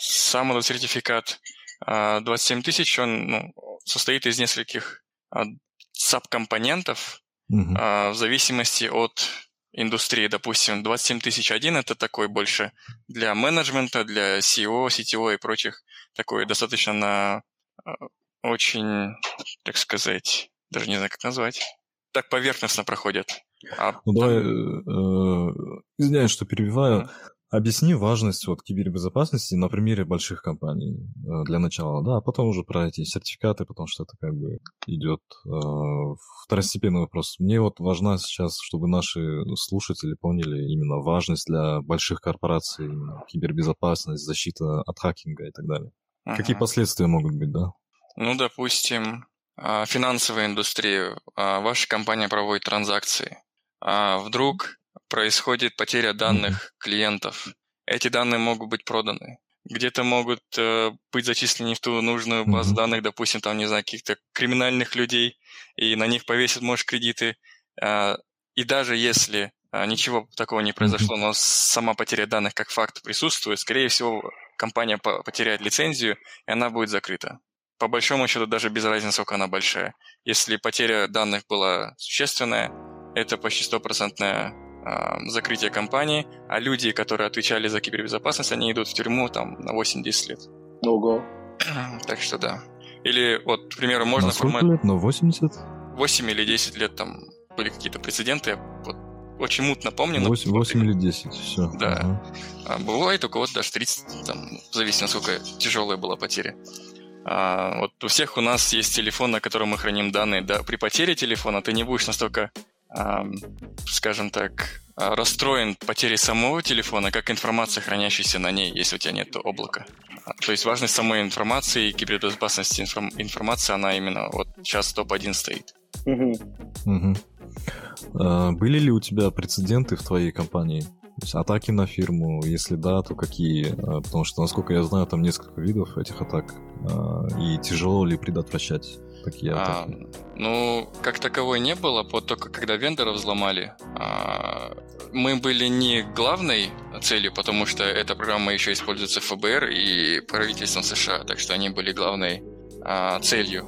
S2: Сам этот сертификат 27 тысяч, он ну, состоит из нескольких а, сабкомпонентов угу. а, в зависимости от индустрии. Допустим, 27 тысяч один это такой больше для менеджмента, для SEO, CTO и прочих, такой достаточно на а, очень, так сказать, даже не знаю, как назвать, так поверхностно проходят.
S1: А ну, давай, э, извиняюсь, что перебиваю. Объясни важность вот кибербезопасности на примере больших компаний э, для начала, да, а потом уже про эти сертификаты, потому что это как бы идет э, второстепенный вопрос. Мне вот важно сейчас, чтобы наши слушатели поняли именно важность для больших корпораций, кибербезопасность, защита от хакинга и так далее. Ага. Какие последствия могут быть, да?
S2: Ну, допустим, а, финансовая индустрия, а, ваша компания проводит транзакции, а вдруг происходит потеря данных клиентов. Эти данные могут быть проданы. Где-то могут э, быть зачислены в ту нужную базу данных, допустим, там, не знаю, каких-то криминальных людей, и на них повесят, может, кредиты. Э, и даже если э, ничего такого не произошло, но сама потеря данных как факт присутствует, скорее всего, компания по потеряет лицензию, и она будет закрыта. По большому счету, даже без разницы, сколько она большая. Если потеря данных была существенная, это почти стопроцентная закрытие компании, а люди, которые отвечали за кибербезопасность, они идут в тюрьму там на 8-10 лет.
S3: Ого. (clears throat)
S2: Так что да. Или вот, к примеру, можно...
S1: На сколько формат... лет? На 80?
S2: 8 или 10 лет там были какие-то прецеденты, я вот очень мутно помню.
S1: 8, 8 или 10, все.
S2: Да. Ага. А, бывает у кого-то даже 30, там, в зависимости, насколько тяжелая была потеря. А, вот у всех у нас есть телефон, на котором мы храним данные. Да, при потере телефона ты не будешь настолько скажем так, а, расстроен потерей самого телефона, как информация, хранящаяся на ней, если у тебя нет облака. А, то есть важность самой информации и кибербезопасности информ- информации, она именно вот сейчас топ-1 стоит. Угу.
S1: Угу. А, были ли у тебя прецеденты в твоей компании? То есть атаки на фирму, если да, то какие? А, потому что, насколько я знаю, там несколько видов этих атак. И тяжело ли предотвращать? Такие
S2: А, ну, как таковой не было, вот только когда вендора взломали. А, мы были не главной целью, потому что эта программа еще используется ФБР и правительством США, так что они были главной а, целью.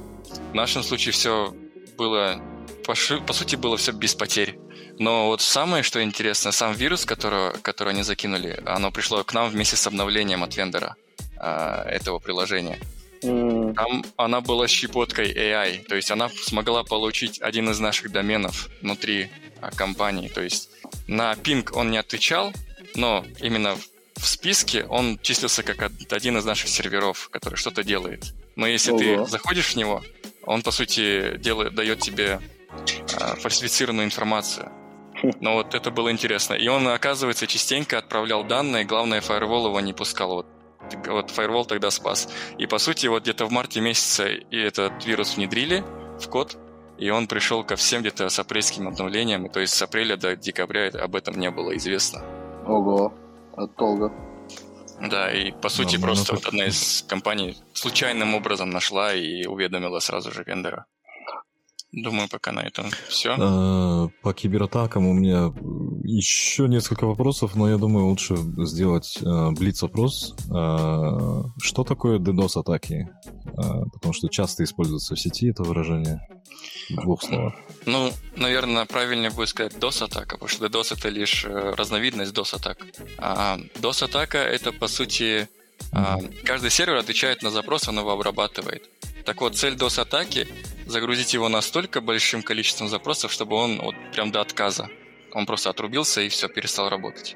S2: В нашем случае все было, по, по сути, было все без потерь. Но вот самое, что интересно, сам вирус, которого, который они закинули, оно пришло к нам вместе с обновлением от вендора а, этого приложения. Там она была щепоткой AI, то есть она смогла получить один из наших доменов внутри а, компании. То есть на пинг он не отвечал, но именно в списке он числился как один из наших серверов, который что-то делает. Но если Ого. ты заходишь в него, он по сути делает, дает тебе э, фальсифицированную информацию. Хм. Но вот это было интересно. И он, оказывается, частенько отправлял данные, главное, фаервол его не пускал. Вот вот Firewall тогда спас. И по сути, вот где-то в марте месяце и этот вирус внедрили в код, и он пришел ко всем где-то с апрельским обновлением, то есть с апреля до декабря об этом не было известно.
S3: Ого, долго.
S2: Да, и по сути ну, просто вот одна из компаний случайным образом нашла и уведомила сразу же вендора. Думаю, пока на этом все.
S1: Э, по кибератакам у меня еще несколько вопросов, но я думаю, лучше сделать э, блиц-опрос. Э, что такое DDoS-атаки? Потому что часто используется в сети это выражение. В двух словах.
S2: Ну, наверное, правильнее будет сказать DOS-атака, потому что DDoS — это лишь разновидность DOS-атак. А DOS-атака — это, по сути, mm-hmm. каждый сервер отвечает на запрос, он его обрабатывает. Так вот, цель DOS-атаки — загрузить его настолько большим количеством запросов, чтобы он вот прям до отказа. Он просто отрубился и все, перестал работать.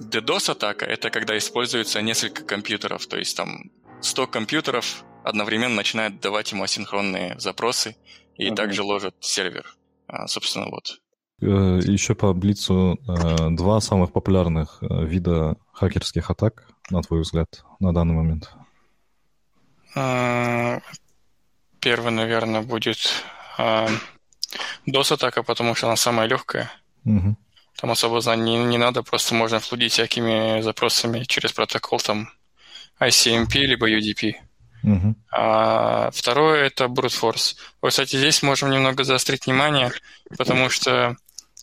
S2: DDoS-атака — это когда используется несколько компьютеров, то есть там 100 компьютеров одновременно начинают давать ему асинхронные запросы и uh-huh. также ложат сервер. А, собственно, вот.
S1: Э, Еще по Блицу э, два самых популярных э, вида хакерских атак, на твой взгляд, на данный момент.
S2: Первый, наверное, будет а, DOS-атака, потому что она самая легкая. Угу. Там особо знаний не, не надо, просто можно флудить всякими запросами через протокол там ICMP либо UDP. Угу. А второе это brute force. Вот, кстати, здесь можем немного заострить внимание, потому что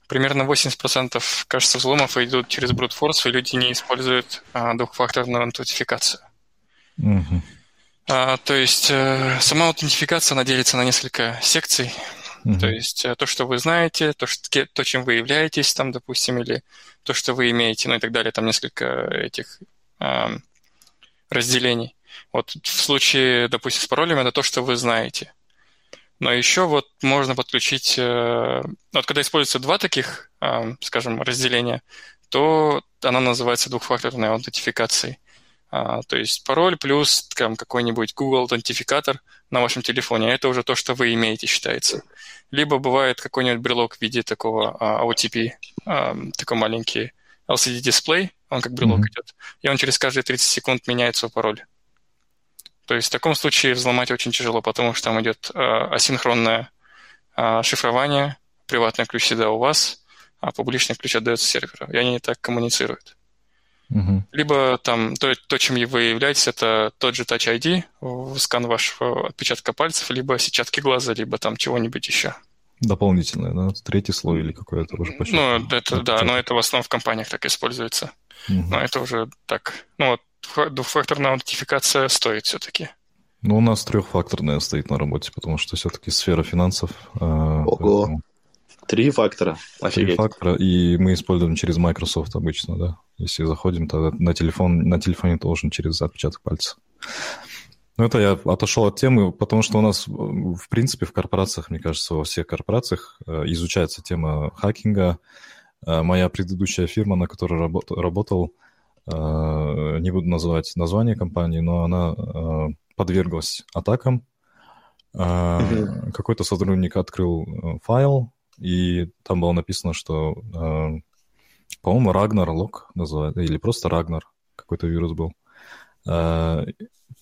S2: примерно 80% кажется взломов идут через brute force, и люди не используют а, двухфакторную аутентификацию. Угу. А, то есть э, сама аутентификация, она делится на несколько секций. Mm-hmm. То есть э, то, что вы знаете, то, что, то, чем вы являетесь, там, допустим, или то, что вы имеете, ну и так далее. Там несколько этих э, разделений. Вот в случае, допустим, с паролями, это то, что вы знаете. Но еще вот можно подключить, э, вот когда используются два таких, э, скажем, разделения, то она называется двухфакторной аутентификацией. А, то есть пароль плюс там, какой-нибудь Google аутентификатор на вашем телефоне. Это уже то, что вы имеете, считается. Либо бывает какой-нибудь брелок в виде такого а, OTP, а, такой маленький LCD-дисплей, он как брелок mm-hmm. идет, и он через каждые 30 секунд меняет свой пароль. То есть в таком случае взломать очень тяжело, потому что там идет а, асинхронное а, шифрование, приватный ключ всегда у вас, а публичный ключ отдается серверу, и они так коммуницируют. Угу. Либо там то, то, чем вы являетесь, это тот же Touch ID, скан вашего отпечатка пальцев, либо сетчатки глаза, либо там чего-нибудь еще.
S1: Дополнительное, да? Третий слой или какой-то уже
S2: почти. Ну, это, да, но это в основном в компаниях так используется. Угу. Но это уже так. Ну, вот двухфакторная аутентификация стоит все-таки.
S1: Ну, у нас трехфакторная стоит на работе, потому что все-таки сфера финансов.
S3: А, Ого. Поэтому... Три фактора.
S1: Офигеть. Три фактора, и мы используем через Microsoft обычно, да. Если заходим, то на, телефон, на телефоне должен через отпечаток пальца. Ну, это я отошел от темы, потому что у нас, в принципе, в корпорациях, мне кажется, во всех корпорациях э, изучается тема хакинга. Э, моя предыдущая фирма, на которой работал, э, не буду называть название компании, но она подверглась атакам. Какой-то сотрудник открыл файл, и там было написано, что по-моему, Рагнар Лок называют, или просто Рагнар, какой-то вирус был. А,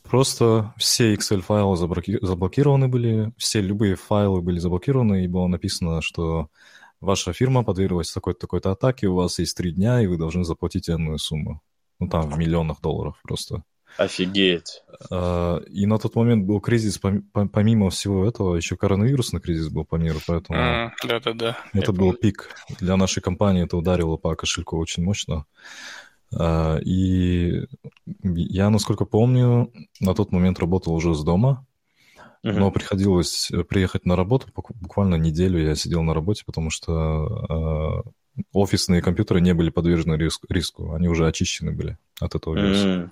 S1: просто все Excel-файлы заблокированы были, все любые файлы были заблокированы, и было написано, что ваша фирма подверглась такой-то такой-то атаке, у вас есть три дня, и вы должны заплатить энную сумму. Ну, там в миллионах долларов просто.
S3: Офигеть.
S1: А, и на тот момент был кризис, помимо всего этого, еще коронавирусный кризис был по миру, поэтому...
S2: Да-да-да.
S1: Это был пик. Для нашей компании это ударило по кошельку очень мощно. А, и я, насколько помню, на тот момент работал уже с дома, но приходилось приехать на работу, буквально неделю я сидел на работе, потому что а, офисные компьютеры не были подвержены риску, риску они уже очищены были от этого вируса. Mm.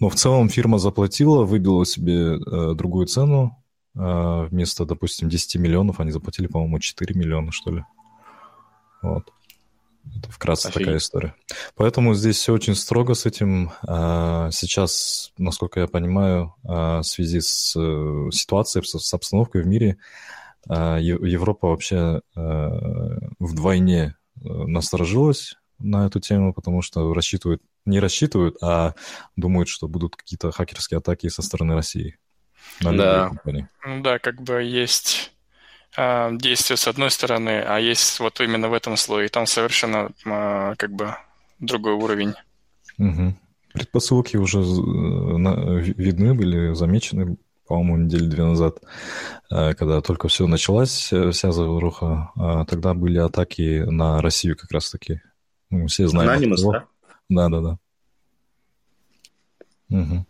S1: Но в целом фирма заплатила, выбила себе э, другую цену. Э, вместо, допустим, 10 миллионов они заплатили, по-моему, 4 миллиона, что ли. Вот. Это вкратце Офигеть. такая история. Поэтому здесь все очень строго с этим. А, сейчас, насколько я понимаю, а, в связи с э, ситуацией, с обстановкой в мире, Европа вообще вдвойне насторожилась на эту тему, потому что рассчитывают, не рассчитывают, а думают, что будут какие-то хакерские атаки со стороны России.
S2: На да. Компании. Ну да, как бы есть э, действия с одной стороны, а есть вот именно в этом слое. И там совершенно э, как бы другой уровень.
S1: Угу. Предпосылки уже э, видны были, замечены, по-моему, недели две назад, э, когда только все началась, э, вся заваруха. А тогда были атаки на Россию как раз-таки. Ну, все знаем. Анонимус, да? Да, да, да. Угу.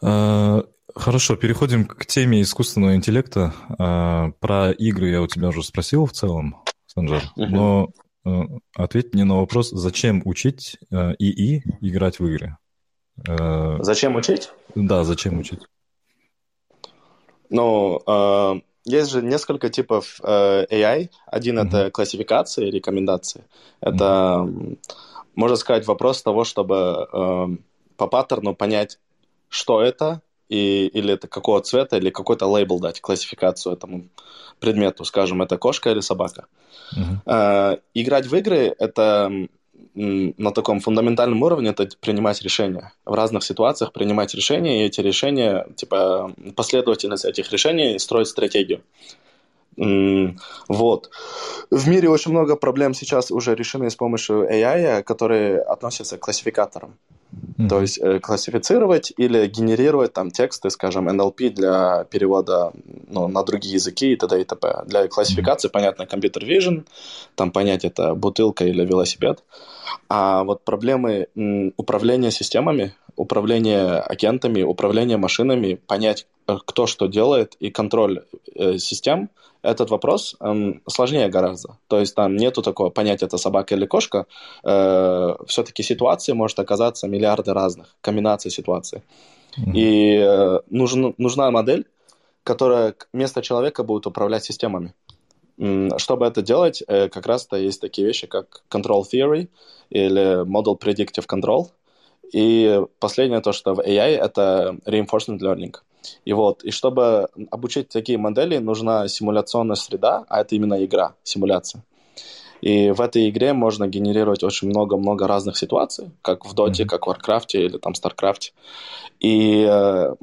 S1: А, хорошо, переходим к теме искусственного интеллекта. А, про игры я у тебя уже спросил в целом, Санжар, но а, ответь мне на вопрос, зачем учить ИИ играть в игры?
S3: Зачем учить?
S1: Да, зачем учить?
S3: Ну, есть же несколько типов э, AI. Один mm-hmm. это классификация рекомендации. Это, mm-hmm. можно сказать, вопрос того, чтобы э, по паттерну понять, что это, и, или это какого цвета, или какой-то лейбл дать, классификацию этому предмету, скажем, это кошка или собака. Mm-hmm. Э, играть в игры — это на таком фундаментальном уровне это принимать решения. В разных ситуациях принимать решения, и эти решения, типа, последовательность этих решений строить стратегию. Вот. В мире очень много проблем сейчас уже решены с помощью AI, которые относятся к классификаторам. Mm-hmm. То есть э, классифицировать или генерировать там тексты, скажем, NLP для перевода ну, на другие языки и т.д. и т.п. Для классификации, mm-hmm. понятно, компьютер vision, там понять это бутылка или велосипед. А вот проблемы м, управления системами, управления агентами, управления машинами, понять, э, кто что делает, и контроль э, систем, этот вопрос эм, сложнее гораздо. То есть там нету такого понятия, это собака или кошка. Э, все-таки ситуации может оказаться миллиарды разных, комбинаций ситуаций. Mm-hmm. И э, нужен, нужна модель, которая вместо человека будет управлять системами. Чтобы это делать, э, как раз-то есть такие вещи, как control theory или model predictive control. И последнее то, что в AI, это reinforcement learning. И вот, и чтобы обучить такие модели, нужна симуляционная среда, а это именно игра, симуляция. И в этой игре можно генерировать очень много-много разных ситуаций, как в Dota, mm-hmm. как в Warcraft или там StarCraft. И э,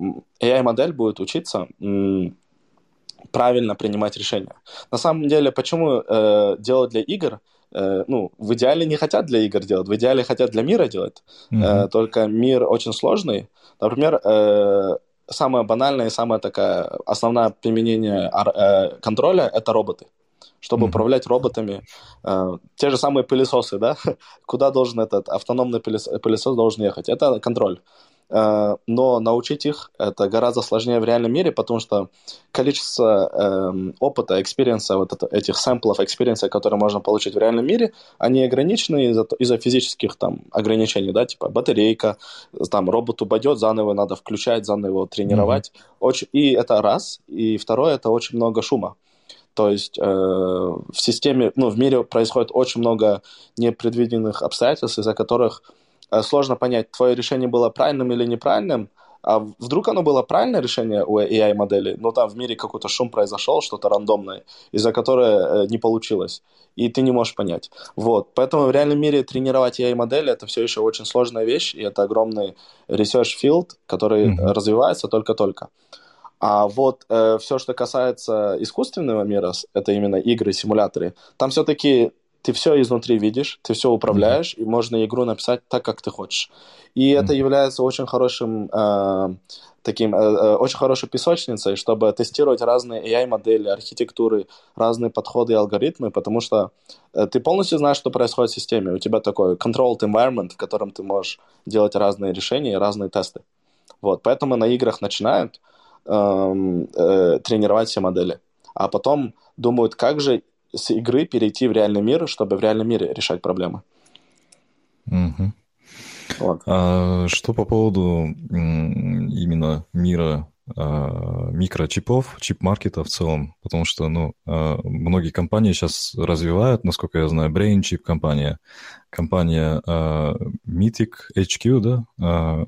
S3: AI-модель будет учиться правильно принимать решения. На самом деле, почему э, делать для игр? Э, ну, в идеале не хотят для игр делать, в идеале хотят для мира делать. Mm-hmm. Э, только мир очень сложный. Например, э, самое банальное и самое такая основное применение э, контроля — это роботы чтобы mm-hmm. управлять роботами. Э, те же самые пылесосы, да? (laughs) Куда должен этот автономный пылесос, пылесос должен ехать? Это контроль. Э, но научить их это гораздо сложнее в реальном мире, потому что количество э, опыта, experience а, вот это, этих sample ов, experience а, которые можно получить в реальном мире, они ограничены из-за, из-за физических там ограничений, да, типа батарейка, там робот упадет, заново надо включать, заново его тренировать. Mm-hmm. Очень, и это раз. И второе, это очень много шума. То есть э, в системе, ну, в мире происходит очень много непредвиденных обстоятельств, из-за которых сложно понять, твое решение было правильным или неправильным, а вдруг оно было правильное решение у AI-модели, но там в мире какой-то шум произошел, что-то рандомное, из-за которого э, не получилось, и ты не можешь понять. Вот, поэтому в реальном мире тренировать AI-модели это все еще очень сложная вещь, и это огромный research field, который mm-hmm. развивается только-только. А вот э, все, что касается искусственного мира, это именно игры, симуляторы, там все-таки ты все изнутри видишь, ты все управляешь, mm-hmm. и можно игру написать так, как ты хочешь. И mm-hmm. это является очень хорошим э, таким, э, э очень хорошей песочницей, чтобы тестировать разные AI-модели, архитектуры, разные подходы и алгоритмы, потому что э, ты полностью знаешь, что происходит в системе. У тебя такой controlled environment, в котором ты можешь делать разные решения и разные тесты. Вот, поэтому на играх начинают, Эм, э, тренировать все модели. А потом думают, как же с игры перейти в реальный мир, чтобы в реальном мире решать проблемы.
S1: Угу. Вот. А что по поводу именно мира а, микрочипов, чип-маркета в целом, потому что, ну, а, многие компании сейчас развивают, насколько я знаю, Brain Chip компания, компания а, Mythic HQ, да,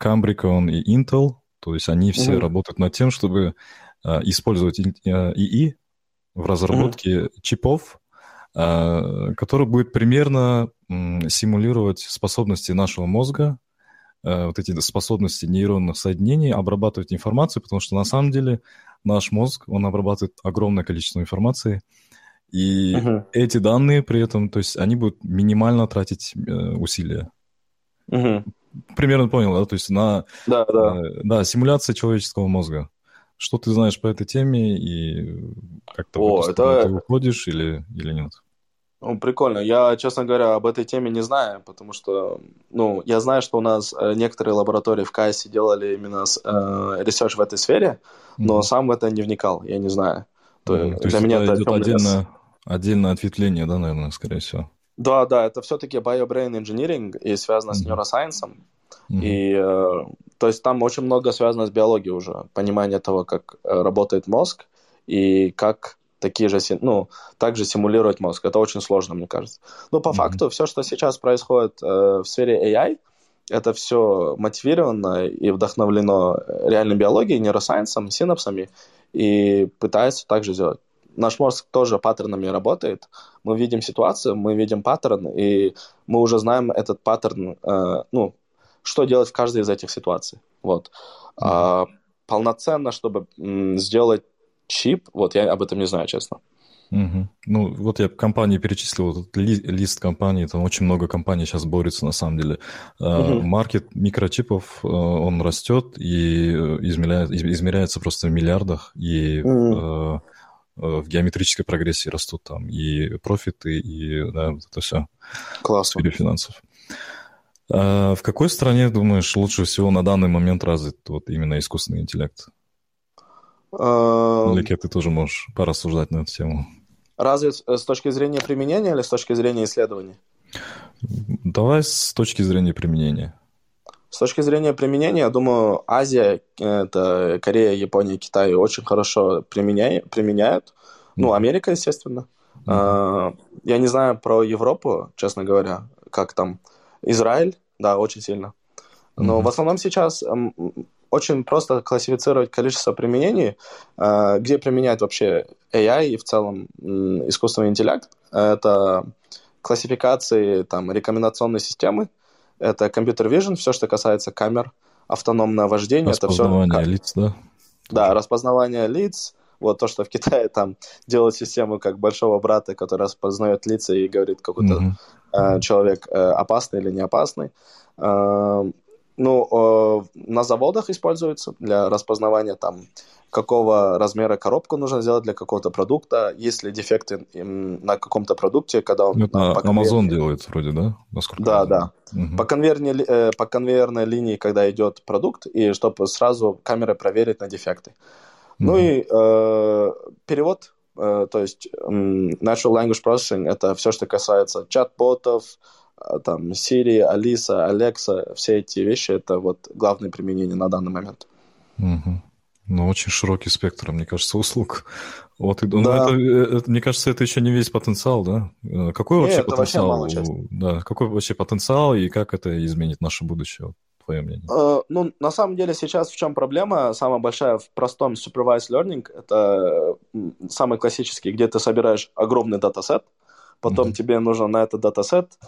S1: Cambricon и Intel то есть они все mm-hmm. работают над тем, чтобы использовать ИИ в разработке mm-hmm. чипов, э, который будет примерно симулировать способности нашего мозга, э, вот эти способности нейронных соединений обрабатывать информацию, потому что на самом деле наш мозг, он обрабатывает огромное количество информации, и uh-huh. эти данные при этом, то есть они будут минимально тратить э, усилия. Uh-huh примерно понял, да? То есть на да, да. Э, да, симуляция человеческого мозга. Что ты знаешь по этой теме и как-то О, это... ты уходишь или, или нет?
S3: Ну, прикольно. Я, честно говоря, об этой теме не знаю, потому что, ну, я знаю, что у нас э, некоторые лаборатории в KAIST е делали именно э, research в этой сфере, но mm-hmm. сам в это не вникал, я не знаю.
S1: То, mm-hmm. То есть меня это, это отдельно, отдельное ответвление, да, наверное, скорее всего.
S3: Да, да, это все-таки bio-brain engineering и связано mm-hmm. с neuroscience. Mm-hmm. И, э, то есть там очень много связано с биологией уже, понимание того, как э, работает мозг и как такие же, ну, также симулировать мозг. Это очень сложно, мне кажется. Но по mm-hmm. факту все, что сейчас происходит э, в сфере AI, это все мотивировано и вдохновлено реальной биологией, нейросайенсом, синапсами, и пытается также сделать наш мозг тоже паттернами работает. Мы видим ситуацию, мы видим паттерн, и мы уже знаем этот паттерн, э, ну, что делать в каждой из этих ситуаций. Вот. Mm-hmm. А, полноценно, чтобы сделать чип, вот я об этом не знаю, честно.
S1: Угу. Ну, вот я компании перечислил, этот ли, лист компаний, там очень много компаний сейчас борются на самом деле. Угу. Маркет микрочипов, э, он растет и э, измеряет, измеряется просто в миллиардах, и угу. В геометрической прогрессии растут там и профиты, и да, вот это все.
S3: Классно. В
S1: сфере финансов. А в какой стране, думаешь, лучше всего на данный момент развит вот именно искусственный интеллект? Или ты тоже можешь порассуждать на эту тему?
S3: Разве с точки зрения применения или с точки зрения исследований?
S1: Давай с точки зрения применения.
S3: С точки зрения применения, я думаю, Азия, это Корея, Япония, Китай очень хорошо применяют. применяют. Ну, Америка, естественно. Mm-hmm. Я не знаю про Европу, честно говоря, как там. Израиль, да, очень сильно. Но mm-hmm. в основном сейчас очень просто классифицировать количество применений, а, где применяют вообще AI и в целом искусственный интеллект. Это классификации, там, рекомендационной системы, это компьютер vision, все, что касается камер, автономное вождение.
S1: Распознавание это все... лиц, да?
S3: Да, распознавание лиц. Вот то, что в Китае там делают систему как большого брата, который распознает лица и говорит, какой-то mm-hmm. э, человек э, опасный или не опасный. Э, ну, э, на заводах используется для распознавания там какого размера коробку нужно сделать для какого-то продукта, есть ли дефекты на каком-то продукте, когда он...
S1: Это по Amazon делает вроде, да?
S3: Насколько да, да. Угу. По, конвейерной, э, по конвейерной линии, когда идет продукт, и чтобы сразу камера проверить на дефекты. Ну и э, перевод, э, то есть э, Natural Language Processing, это все, что касается чат-ботов, э, там, Siri, Алиса, Alexa, все эти вещи, это вот главное применение на данный момент.
S1: Угу. Ну, очень широкий спектр, мне кажется, услуг. Вот, ну, да. это, э, это, мне кажется, это еще не весь потенциал, да? Э, какой вообще Нет, потенциал? Вообще да, какой вообще потенциал и как это изменит наше будущее? Твое мнение?
S3: Uh, ну, на самом деле сейчас в чем проблема? Самая большая в простом supervised learning — это самый классический, где ты собираешь огромный датасет, потом mm-hmm. тебе нужно на этот датасет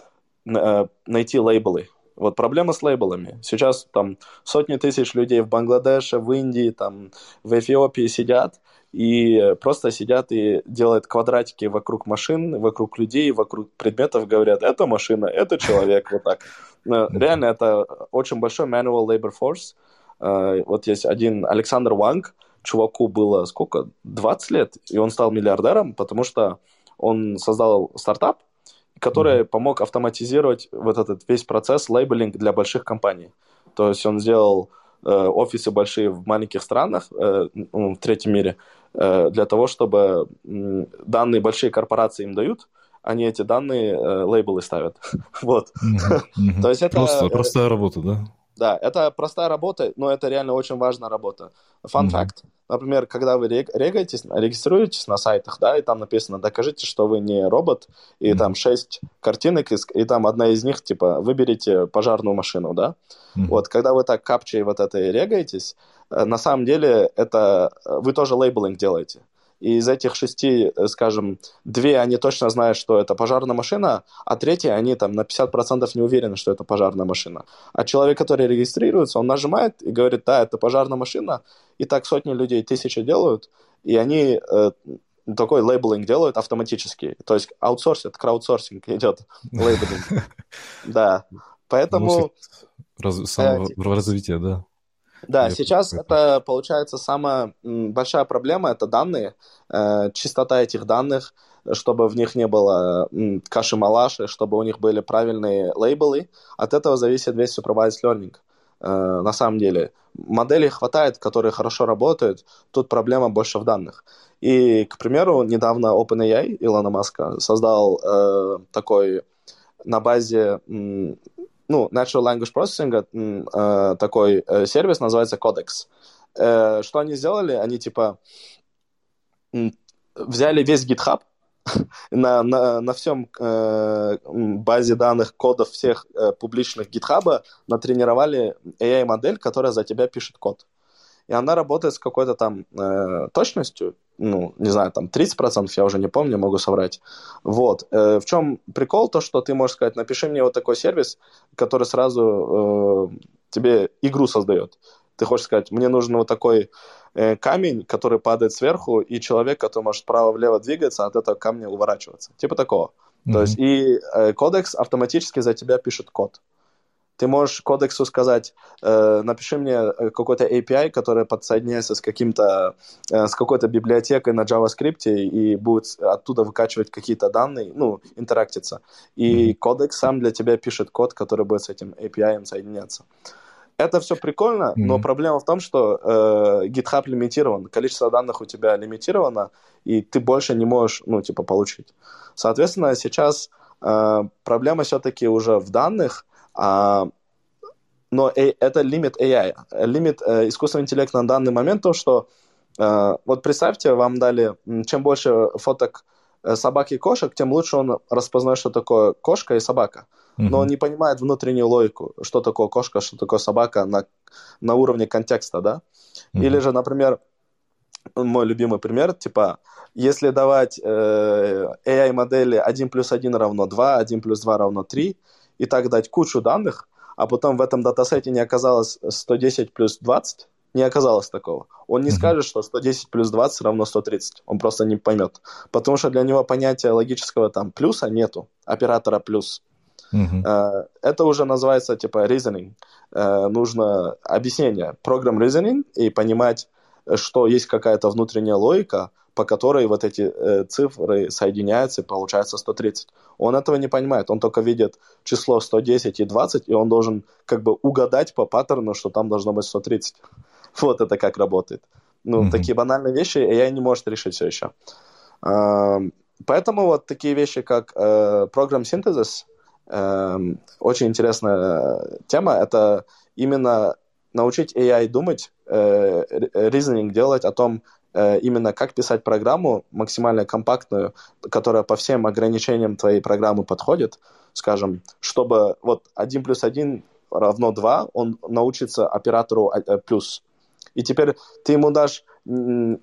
S3: найти лейблы, вот проблема с лейблами. Сейчас там сотни тысяч людей в Бангладеше, в Индии, там в Эфиопии сидят и просто сидят и делают квадратики вокруг машин, вокруг людей, вокруг предметов, говорят, это машина, это человек, вот так. Реально, это очень большой manual labor force. Э, вот есть один Александр Ванг, чуваку было сколько, 20 лет, и он стал миллиардером, потому что он создал стартап, который mm-hmm. помог автоматизировать вот этот весь процесс лейблинг для больших компаний. То есть он сделал э, офисы большие в маленьких странах, э, в третьем мире, э, для того, чтобы э, данные большие корпорации им дают, они эти данные э, лейблы ставят. (laughs) вот.
S1: То есть это... Просто, простая работа, да?
S3: Да, это простая работа, но это реально очень важная работа. Fun mm-hmm. fact. Например, когда вы регаетесь, регистрируетесь на сайтах, да, и там написано, докажите, что вы не робот, и mm-hmm. там шесть картинок, и, и там одна из них, типа, выберите пожарную машину, да. Mm-hmm. Вот, когда вы так капчей вот это и регаетесь, э, на самом деле это э, вы тоже лейблинг делаете и из этих шести, э, скажем, две они точно знают, что это пожарная машина, а третья они там на 50% не уверены, что это пожарная машина. А человек, который регистрируется, он нажимает и говорит, да, это пожарная машина, и так сотни людей, тысячи делают, и они э, такой лейблинг делают автоматически. То есть аутсорсят, краудсорсинг идет, лейблинг. (laughs) Да, поэтому...
S1: Развитие, да.
S3: Да, Я сейчас это получается самая большая проблема, это данные, э, чистота этих данных, чтобы в них не было каши-малаши, чтобы у них были правильные лейблы. От этого зависит весь supervised learning. Э, на самом деле. Моделей хватает, которые хорошо работают, тут проблема больше в данных. И, к примеру, недавно OpenAI Илона Маска создал э, такой на базе ну, Natural Language Processing, э, такой э, сервис называется Codex. Э, что они сделали? Они, типа, взяли весь GitHub, (laughs) на, на, на всем э, базе данных кодов всех э, публичных GitHub натренировали AI-модель, которая за тебя пишет код. И она работает с какой-то там э, точностью, ну, не знаю, там 30%, я уже не помню, могу соврать. Вот. Э, в чем прикол? То, что ты можешь сказать, напиши мне вот такой сервис, который сразу э, тебе игру создает. Ты хочешь сказать, мне нужен вот такой э, камень, который падает сверху, и человек, который может вправо-влево двигаться, от этого камня уворачиваться. Типа такого. Mm-hmm. То есть и э, кодекс автоматически за тебя пишет код. Ты можешь кодексу сказать, э, напиши мне э, какой-то API, который подсоединяется с каким-то, э, с какой-то библиотекой на JavaScript и будет оттуда выкачивать какие-то данные, ну, интерактиться. И mm-hmm. кодекс сам для тебя пишет код, который будет с этим API соединяться. это все прикольно, mm-hmm. но проблема в том, что э, GitHub лимитирован, количество данных у тебя лимитировано, и ты больше не можешь, ну, типа, получить. Соответственно, сейчас э, проблема все-таки уже в данных, э, но это лимит AI, лимит э, искусственного интеллекта на данный момент то, что э, вот представьте, вам дали, чем больше фоток э, собак и кошек, тем лучше он распознает, что такое кошка и собака. Но он не понимает внутреннюю логику, что такое кошка, что такое собака на, на уровне контекста, да? Или же, например, мой любимый пример, типа, если давать э, AI-модели 1 плюс 1 равно 2, 1 плюс 2 равно 3, и так дать кучу данных, а потом в этом датасете не оказалось 110 плюс 20, не оказалось такого. Он не mm-hmm. скажет, что 110 плюс 20 равно 130. Он просто не поймет. Потому что для него понятия логического там плюса нету, оператора плюс. Uh-huh. Это уже называется типа reasoning. Э, нужно объяснение, программ reasoning и понимать, что есть какая-то внутренняя логика, по которой вот эти э, цифры соединяются и получается 130. Он этого не понимает, он только видит число 110 и 20, и он должен как бы угадать по паттерну, что там должно быть 130. (laughs) Вот это как работает. Ну, mm-hmm. такие банальные вещи AI не может решить все еще. Поэтому вот такие вещи, как э, синтезис, Эм, очень интересная тема. Это именно научить AI думать, э, reasoning делать о том, э, именно как писать программу максимально компактную, которая по всем ограничениям твоей программы подходит, скажем, чтобы вот 1 плюс 1 равно 2, он научится оператору э, плюс. И теперь ты ему дашь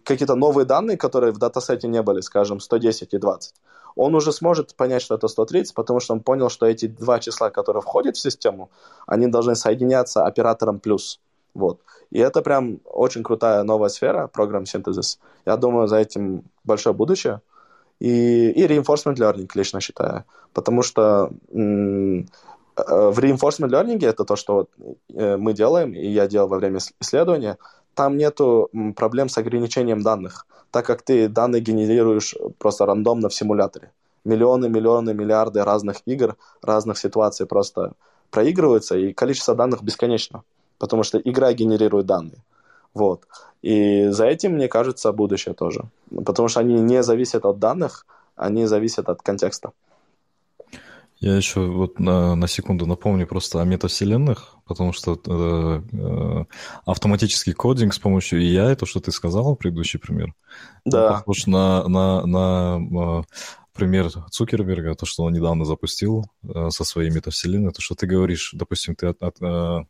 S3: какие-то новые данные, которые в датасете не были, скажем, 110 и 20 он уже сможет понять, что это 130, потому что он понял, что эти два числа, которые входят в систему, они должны соединяться оператором плюс. Вот. И это прям очень крутая новая сфера, программ синтезис. Я думаю, за этим большое будущее. И, и reinforcement learning, лично считаю. Потому что э, в reinforcement learning это то, что э, мы делаем, и я делал во время исследования, там нету проблем с ограничением данных так как ты данные генерируешь просто рандомно в симуляторе. Миллионы, миллионы, миллиарды разных игр, разных ситуаций просто проигрываются, и количество данных бесконечно, потому что игра генерирует данные. Вот. И за этим, мне кажется, будущее тоже. Потому что они не зависят от данных, они зависят от контекста.
S1: Я еще вот на, на секунду напомню просто о метавселенных, потому что э, э, автоматический кодинг с помощью AI, то, что ты сказал, предыдущий пример,
S3: да.
S1: похож на, на, на э, пример Цукерберга, то, что он недавно запустил э, со своей метавселенной, то, что ты говоришь, допустим, ты, от, от, э,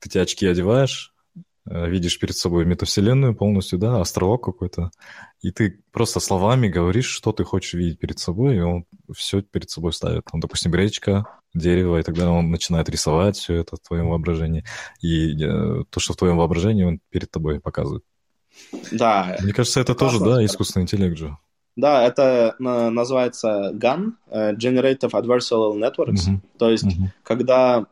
S1: ты эти очки одеваешь, Э, видишь перед собой метавселенную полностью, да, островок какой-то, и ты просто словами говоришь, что ты хочешь видеть перед собой, и он все перед собой ставит. Там, допустим, речка, дерево, и тогда он начинает рисовать все это в твоем воображении, и э, то, что в твоем воображении, он перед тобой показывает.
S3: Да.
S1: Мне кажется, это тоже, да, искусственный интеллект же.
S3: Да, это называется GAN, э, Generative Adversarial Networks. Mm-hmm. То есть, mm-hmm. когда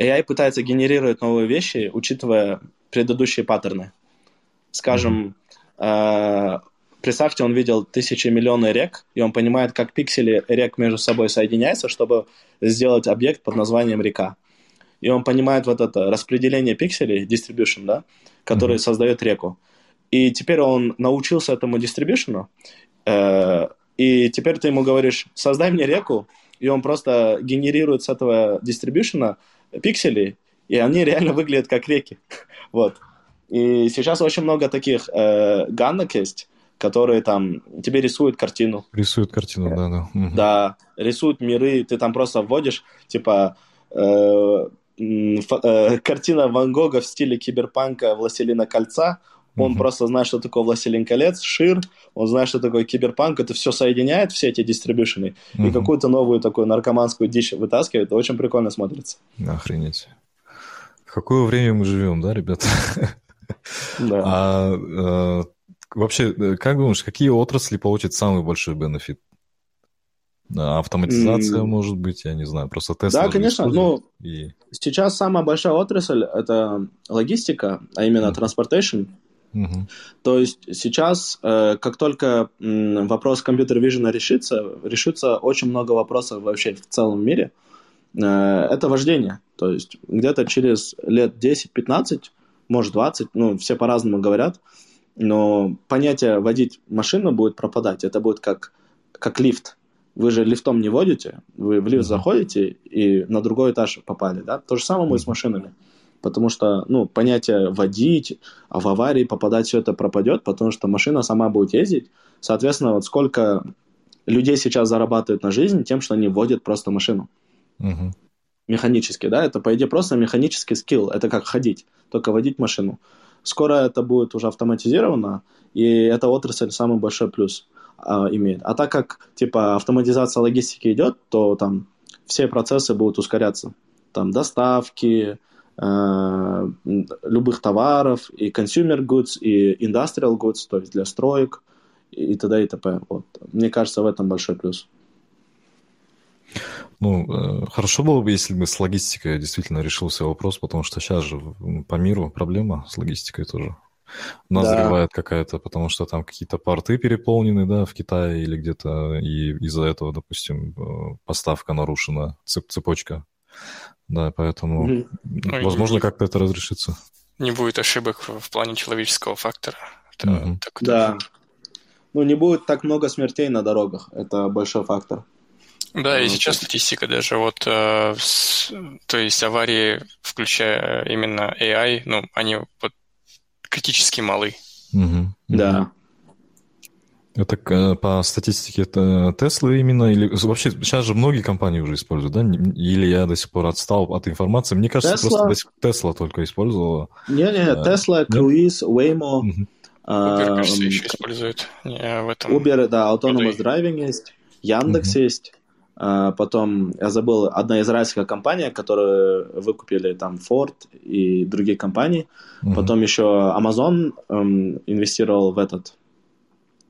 S3: AI пытается генерировать новые вещи, учитывая предыдущие паттерны. Скажем, mm-hmm. э, представьте, он видел тысячи миллионы рек, и он понимает, как пиксели рек между собой соединяются, чтобы сделать объект под названием река. И он понимает вот это распределение пикселей, distribution, да, который mm-hmm. создает реку. И теперь он научился этому дистрибьюшену, э, и теперь ты ему говоришь, создай мне реку, и он просто генерирует с этого дистрибьюшена пикселей, и они реально выглядят как реки. (laughs) вот. И сейчас очень много таких э, ганнок есть, которые там тебе рисуют картину.
S1: Рисуют картину, да, да.
S3: Угу. Да, рисуют миры, ты там просто вводишь, типа, э, э, картина Ван Гога в стиле киберпанка «Властелина кольца», он mm-hmm. просто знает, что такое «Властелин колец», «Шир», он знает, что такое киберпанк, это все соединяет, все эти дистрибьюшены, mm-hmm. и какую-то новую такую наркоманскую дичь вытаскивает, это очень прикольно смотрится.
S1: Охренеть. В какое время мы живем, да, ребята? Да. А, а вообще, э, как думаешь, какие отрасли получат самый большой бенефит? Автоматизация, mm. может быть, я не знаю, просто тест.
S3: Да, конечно. Ну, и... сейчас самая большая отрасль – это логистика, а именно mm. transportation. Угу. То есть сейчас, э, как только вопрос компьютер вижена решится, решится очень много вопросов вообще в целом мире. э, это вождение. То есть где-то через лет 10-15, может 20, ну, все по-разному говорят, но понятие водить машину будет пропадать. Это будет как, как лифт. Вы же лифтом не водите, вы в лифт заходите и на другой этаж попали, да? То же самое будет с машинами. Потому что, ну, понятие водить, а в аварии попадать, все это пропадет, потому что машина сама будет ездить. Соответственно, вот сколько людей сейчас зарабатывают на жизнь тем, что они водят просто машину.
S1: Угу.
S3: Механически, да? Это, по идее, просто механический скилл. Это как ходить, только водить машину. Скоро это будет уже автоматизировано, и эта отрасль самый большой плюс а, имеет. А так как, типа, автоматизация логистики идет, то там все процессы будут ускоряться. Там доставки, любых товаров, и consumer goods, и industrial goods, то есть для строек, и т.д. и т.п. Вот. Мне кажется, в этом большой плюс.
S1: Ну, э, хорошо было бы, если бы с логистикой действительно решился вопрос, потому что сейчас же по миру проблема с логистикой тоже назревает да. какая-то, потому что там какие-то порты переполнены, да, в Китае или где-то, и из-за этого, допустим, э, поставка нарушена, цеп цепочка. Да, поэтому, mm-hmm. возможно, как-то это разрешится.
S2: Не будет ошибок в плане человеческого фактора.
S3: Это, mm-hmm. так, да. Ну, не будет так много смертей на дорогах. Это большой фактор.
S2: Да, и сейчас статистика даже вот, э, с, то есть аварии, включая именно AI, ну, они вот критически малы.
S1: Угу.
S3: Да.
S1: Это э, по статистике это Теслы именно или вообще сейчас же многие компании уже используют, да? Или я до сих пор отстал от информации? Мне кажется, Tesla... просто Тесла только использовала.
S3: Не-не, Тесла, Cruise, Waymo.
S2: Угу. Uber, кажется, еще используют в этом.
S3: Uber, да, Autonomous Driving есть, Яндекс угу. есть. А, потом, я забыл, одна израильская компания, которую выкупили там Ford и другие компании. Mm-hmm. Потом еще Amazon эм, инвестировал в этот,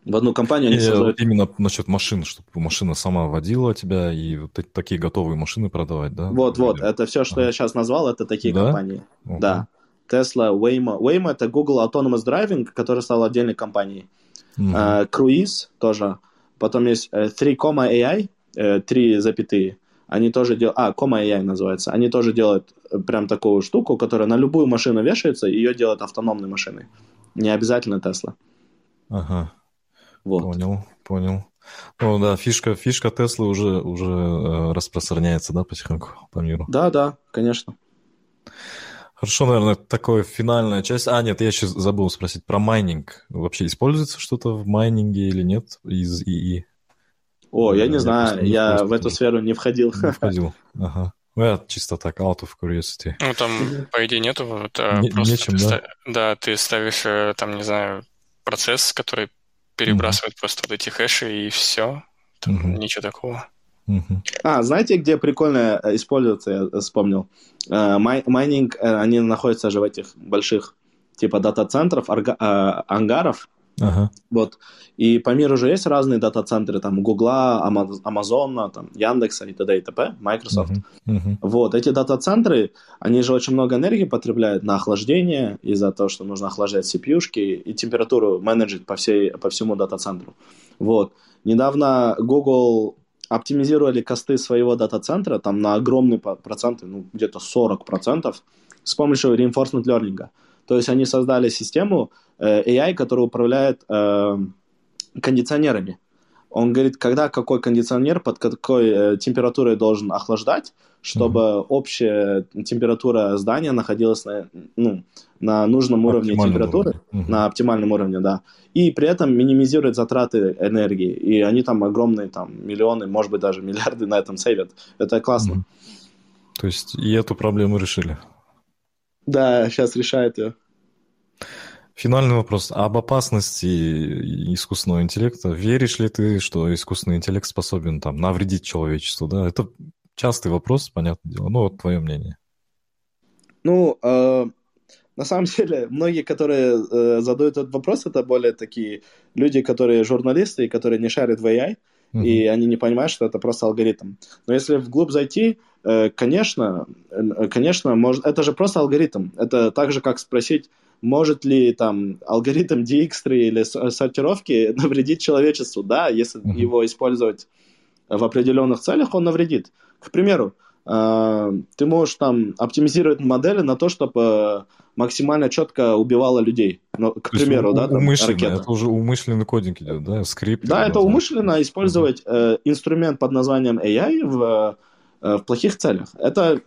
S3: в одну компанию.
S1: Они и создают... Именно насчет машин, чтобы машина сама водила тебя и вот такие готовые машины продавать, да?
S3: Вот, Или... вот, это все, что ага. я сейчас назвал, это такие да? компании. uh Да. Tesla, Waymo. Waymo это Google Autonomous Driving, который стал отдельной компанией. Uh, Cruise тоже. Потом есть uh, 3, AI, Э, три запятые, они тоже делают... А, AI называется. Они тоже делают э, прям такую штуку, которая на любую машину вешается, и ее делают автономной машиной. Не обязательно Тесла.
S1: Ага. Вот. Понял, понял. Ну да, фишка, фишка Теслы уже, уже э, распространяется, да, потихоньку по миру.
S3: Да, да, конечно.
S1: Хорошо, наверное, такая финальная часть. А, нет, я еще забыл спросить про майнинг. Вообще используется что-то в майнинге или нет из ИИ?
S3: О, я не я знаю, не я в эту сферу не входил.
S1: Не входил, ага. Ну, я чисто так, out of curiosity.
S2: Ну, там, по идее, нету. Это не, просто нечем, ты да? Ста... да, ты ставишь, э, там, не знаю, процесс, который перебрасывает mm просто вот эти хэши, и все. Там mm ничего такого.
S1: Mm-hmm.
S3: А, знаете, где прикольно э, используется, я вспомнил? Uh, майнинг, uh, они находятся же в этих больших, типа, дата-центров, арга- ангаров,
S1: Ага.
S3: Вот. И по миру уже есть разные дата-центры, там, Гугла, Амазона, там, Яндекса и т.д. и т.п., Microsoft.
S1: Uh-huh. Uh-huh.
S3: Вот. Эти дата-центры, они же очень много энергии потребляют на охлаждение из-за того, что нужно охлаждать CPU-шки и температуру менеджить по, всей, по всему дата-центру. Вот. Недавно Google оптимизировали косты своего дата-центра там на огромные проценты, ну, где-то 40% с помощью reinforcement learning. То есть они создали систему э, AI, которая управляет э, кондиционерами. Он говорит, когда какой кондиционер под какой э, температурой должен охлаждать, чтобы mm-hmm. общая температура здания находилась на, ну, на нужном уровне температуры, уровне. Mm-hmm. на оптимальном уровне, да. И при этом минимизирует затраты энергии. И они там огромные, там, миллионы, может быть, даже миллиарды на этом сейвят. Это классно.
S1: Mm-hmm. То есть и эту проблему решили?
S3: Да, сейчас решает ее.
S1: Финальный вопрос. Об опасности искусственного интеллекта. Веришь ли ты, что искусственный интеллект способен там навредить человечеству? Да, это частый вопрос, понятное дело. Ну, вот твое мнение.
S3: Ну, э, на самом (laughs) деле, многие, которые э, задают этот вопрос, это более такие люди, которые журналисты и которые не шарят в AI, uh-huh. и они не понимают, что это просто алгоритм. Но если вглубь зайти, э, конечно, э, конечно, может, это же просто алгоритм. Это так же, как спросить, может ли там алгоритм Dijkstra или сортировки навредить человечеству? Да, если его использовать в определенных целях, он навредит. К примеру, э, ты можешь там оптимизировать модели на то, чтобы максимально четко убивала людей. Ну, к то примеру, да,
S1: там, ракета. Это уже умышленный кодинг идет, да, скрипт.
S3: Да, это умышленно использовать э, инструмент под названием AI в, э, в плохих целях. Это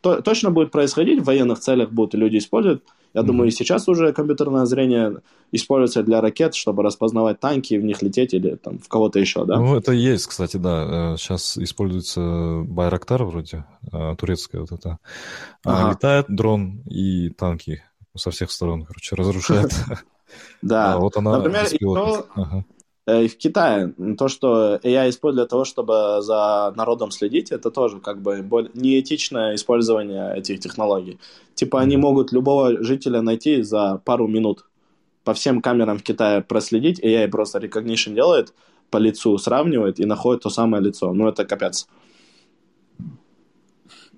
S3: то, точно будет происходить, в военных целях будут люди использовать. Я mm-hmm. думаю, и сейчас уже компьютерное зрение используется для ракет, чтобы распознавать танки и в них лететь или там в кого-то еще, да?
S1: Ну, это есть, кстати, да. Сейчас э, используется Байрактар вроде, э, турецкая вот это. А, ага. Летает дрон и танки со всех сторон, короче, разрушает. (laughs)
S3: Да. Вот она Например, и в Китае то, что AI использует для того, чтобы за народом следить, это тоже как бы неэтичное использование этих технологий. Типа они могут любого жителя найти за пару минут. По всем камерам в Китае проследить, AI просто recognition делает, по лицу сравнивает и находит то самое лицо. Ну, это капец.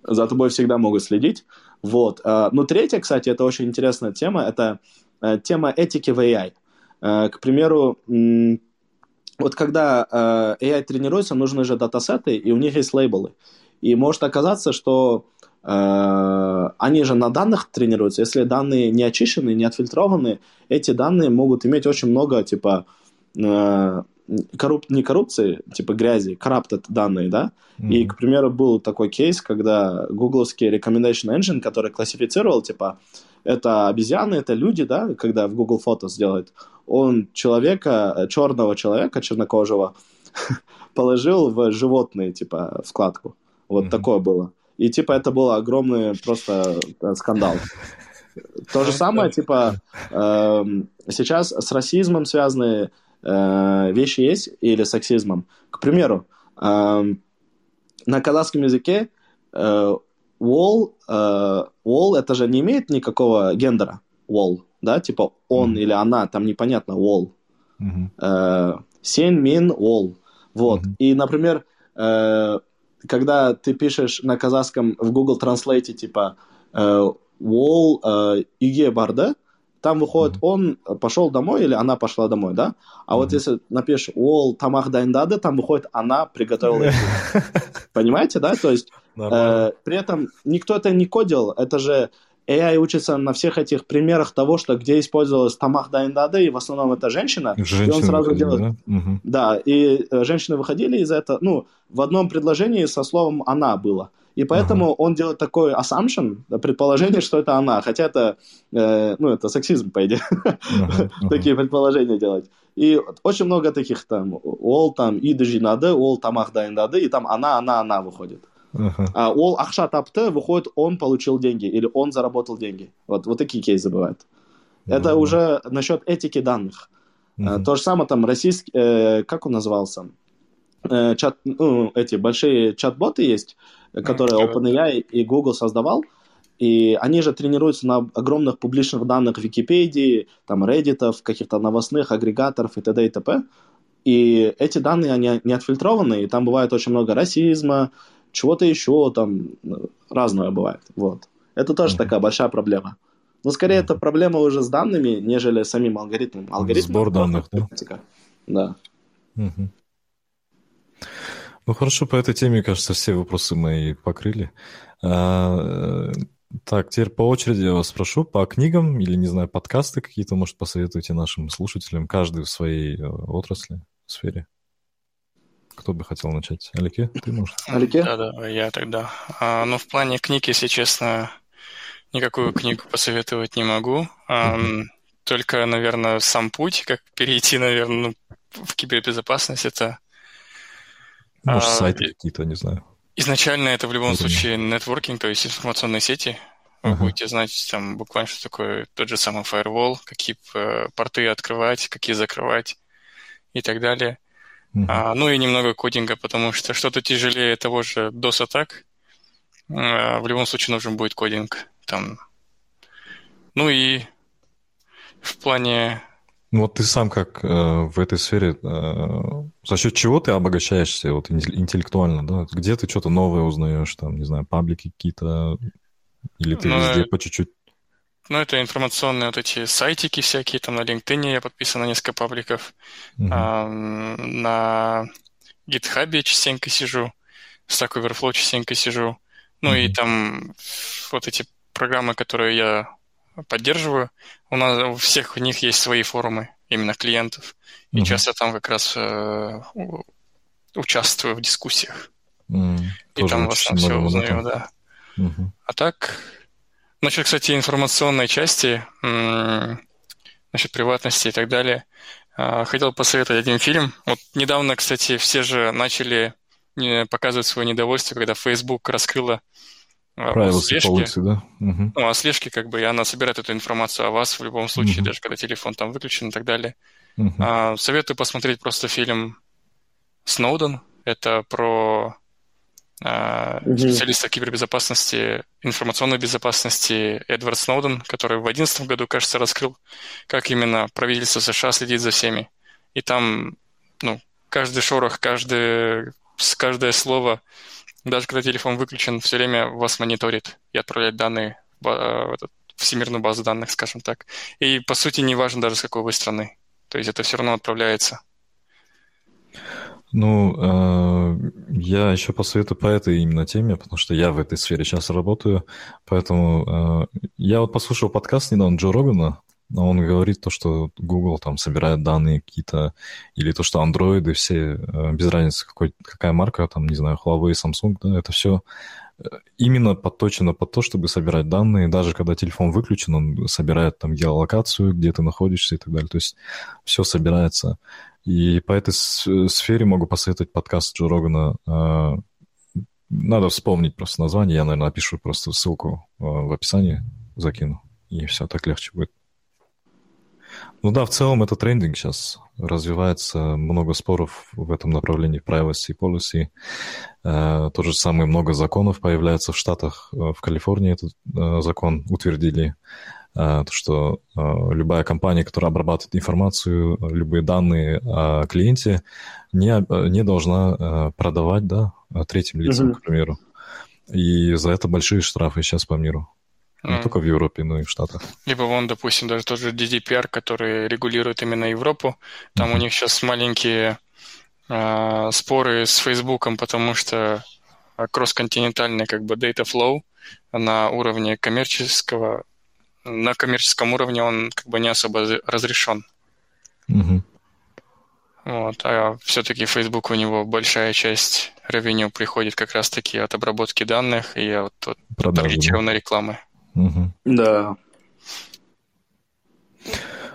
S3: За тобой всегда могут следить. Вот. Э, ну, третья, кстати, это очень интересная тема, это э, тема этики в AI. К примеру, вот когда э, AI тренируется, нужны же датасеты, и у них есть лейблы. И может оказаться, что э, они же на данных тренируются. Если данные не очищены, не отфильтрованы, эти данные могут иметь очень много, типа, э, корруп... не коррупции, типа грязи, corrupted данные, да? Mm-hmm. И, к примеру, был такой кейс, когда гугловский recommendation engine, который классифицировал, типа, это обезьяны, это люди, да, когда в Google Photos делают, он человека, черного человека, чернокожего, (laughs) положил в животные, типа, вкладку. Вот mm-hmm. такое было. И, типа, это был огромный просто э, скандал. То же самое, типа, э, сейчас с расизмом связанные э, вещи есть, или сексизмом. К примеру, э, на казахском языке э, wall, э, wall это же не имеет никакого гендера, wall, да, типа он mm-hmm. или она, там непонятно, wall. Mm-hmm. Э, сен, мин, wall. Вот. Mm-hmm. И, например, э, когда ты пишешь на казахском в Google Translate, типа э, wall э, иге бар, да, там выходит mm-hmm. он пошел домой или она пошла домой, да? А mm-hmm. вот если напишешь ол тамах дайндады, там выходит она приготовила (laughs) Понимаете, да? То есть э, при этом никто это не кодил, это же AI учится на всех этих примерах того, что где использовалась тамах дайндады, и в основном это женщина, женщины и он сразу выходили, делает... Да? Угу. да, и э, женщины выходили из этого, ну, в одном предложении со словом «она» было. И поэтому uh-huh. он делает такой assumption, предположение, что это она. Хотя это, э, ну, это сексизм, по идее. Uh-huh. (laughs) Uh-huh. Такие предположения делать. И очень много таких там, ол там идыжи нады, ол тамах дайындады, и там она, она, она выходит. Uh-huh. А ол ақша тапты, выходит, он получил деньги, или он заработал деньги. Вот, вот такие кейсы бывают. Uh-huh. Это уже насчет этики данных. Uh-huh. То же самое там российский, э, как он назывался? Э, чат, ну, эти большие чат-боты есть, которые OpenAI и Google создавал, и они же тренируются на огромных публичных данных Википедии, там, Reddit, каких-то новостных агрегаторов и т.д. и т.п. И эти данные, они не отфильтрованы, и там бывает очень много расизма, чего-то еще, там, разное бывает. Вот. Это тоже mm-hmm. такая большая проблема. Но скорее mm-hmm. это проблема уже с данными, нежели самим алгоритмом. Алгоритм
S1: Сбор данных, да?
S3: Да.
S1: Mm-hmm. Ну хорошо, по этой теме, кажется, все вопросы мои покрыли. А, э, так, теперь по очереди я вас спрошу по книгам или, не знаю, подкасты какие-то, может, посоветуйте нашим слушателям, каждый в своей э, отрасли, сфере. Кто бы хотел начать? Алике, ты можешь? (laughs)
S2: Алике? Да, да, я тогда. А, ну, в плане книг, если честно, никакую книгу посоветовать не могу. А, Только, наверное, сам путь, как перейти, наверное, ну, в кибербезопасность, это
S1: может, а, сайты какие-то, не знаю.
S2: Изначально это в любом случае нетворкинг, то есть информационные сети. Вы uh-huh. будете знать там буквально, что такое тот же самый firewall, какие э, порты открывать, какие закрывать и так далее. Uh-huh. А, ну и немного кодинга, потому что что-то тяжелее того же DOS-атак. А, в любом случае нужен будет кодинг. Там. Ну и в плане
S1: ну вот ты сам как э, в этой сфере, э, за счет чего ты обогащаешься вот интеллектуально, да? Где ты что-то новое узнаешь, там, не знаю, паблики какие-то, или ты ну, везде по чуть-чуть?
S2: Ну, это информационные вот эти сайтики всякие, там на LinkedIn я подписан на несколько пабликов, угу. а, на GitHub частенько сижу, Stack Overflow частенько сижу, Ну mm-hmm. и там вот эти программы, которые я поддерживаю, у нас у всех у них есть свои форумы именно клиентов. И mm-hmm. часто там как раз э, участвую в дискуссиях. Mm, и там в основном все узнаю, да. Mm-hmm. А так, насчет, кстати, информационной части, насчет приватности и так далее, э, хотел посоветовать один фильм. Вот недавно, кстати, все же начали показывать свое недовольство, когда Facebook раскрыла
S1: Правила слежки. да?
S2: Угу. Ну, а слежки, как бы, и она собирает эту информацию о вас в любом случае, угу. даже когда телефон там выключен и так далее. Угу. А, советую посмотреть просто фильм Сноуден. Это про а, угу. специалиста кибербезопасности, информационной безопасности Эдвард Сноуден, который в 2011 году, кажется, раскрыл, как именно правительство США следит за всеми. И там, ну, каждый шорох, каждый, каждое слово даже когда телефон выключен, все время вас мониторит и отправляет данные в, э, в этот, всемирную базу данных, скажем так. И, по сути, не важно даже, с какой вы страны. То есть это все равно отправляется.
S1: Ну, э, я еще посоветую по этой именно теме, потому что я в этой сфере сейчас работаю, поэтому э, я вот послушал подкаст недавно Джо Рогана, он говорит то, что Google там собирает данные какие-то, или то, что андроиды все, э, без разницы, какой, какая марка, там, не знаю, Huawei, Samsung, да, это все э, именно подточено под то, чтобы собирать данные. Даже когда телефон выключен, он собирает там геолокацию, где ты находишься и так далее. То есть все собирается. И по этой сфере могу посоветовать подкаст Джо Рогана. Э, надо вспомнить просто название. Я, наверное, напишу просто ссылку в описании, закину. И все, так легче будет. Ну да, в целом это трендинг сейчас. Развивается много споров в этом направлении, privacy policy. Э, то же самое, много законов появляется в Штатах. Э, в Калифорнии этот э, закон утвердили, то, что любая компания, которая обрабатывает информацию, любые данные о клиенте, не, не должна продавать да, третьим лицам, mm-hmm. к примеру. И за это большие штрафы сейчас по миру. Не mm. только в Европе, но и в Штатах.
S2: Либо вон, допустим, даже тот же DDPR, который регулирует именно Европу. Там mm-hmm. у них сейчас маленькие э, споры с Фейсбуком, потому что кросс-континентальный как бы data flow на уровне коммерческого, на коммерческом уровне он как бы не особо разрешен. Mm-hmm. Вот, а все-таки Facebook у него большая часть ревеню приходит как раз-таки от обработки данных и от, от таргетированной рекламы.
S3: Угу. Да.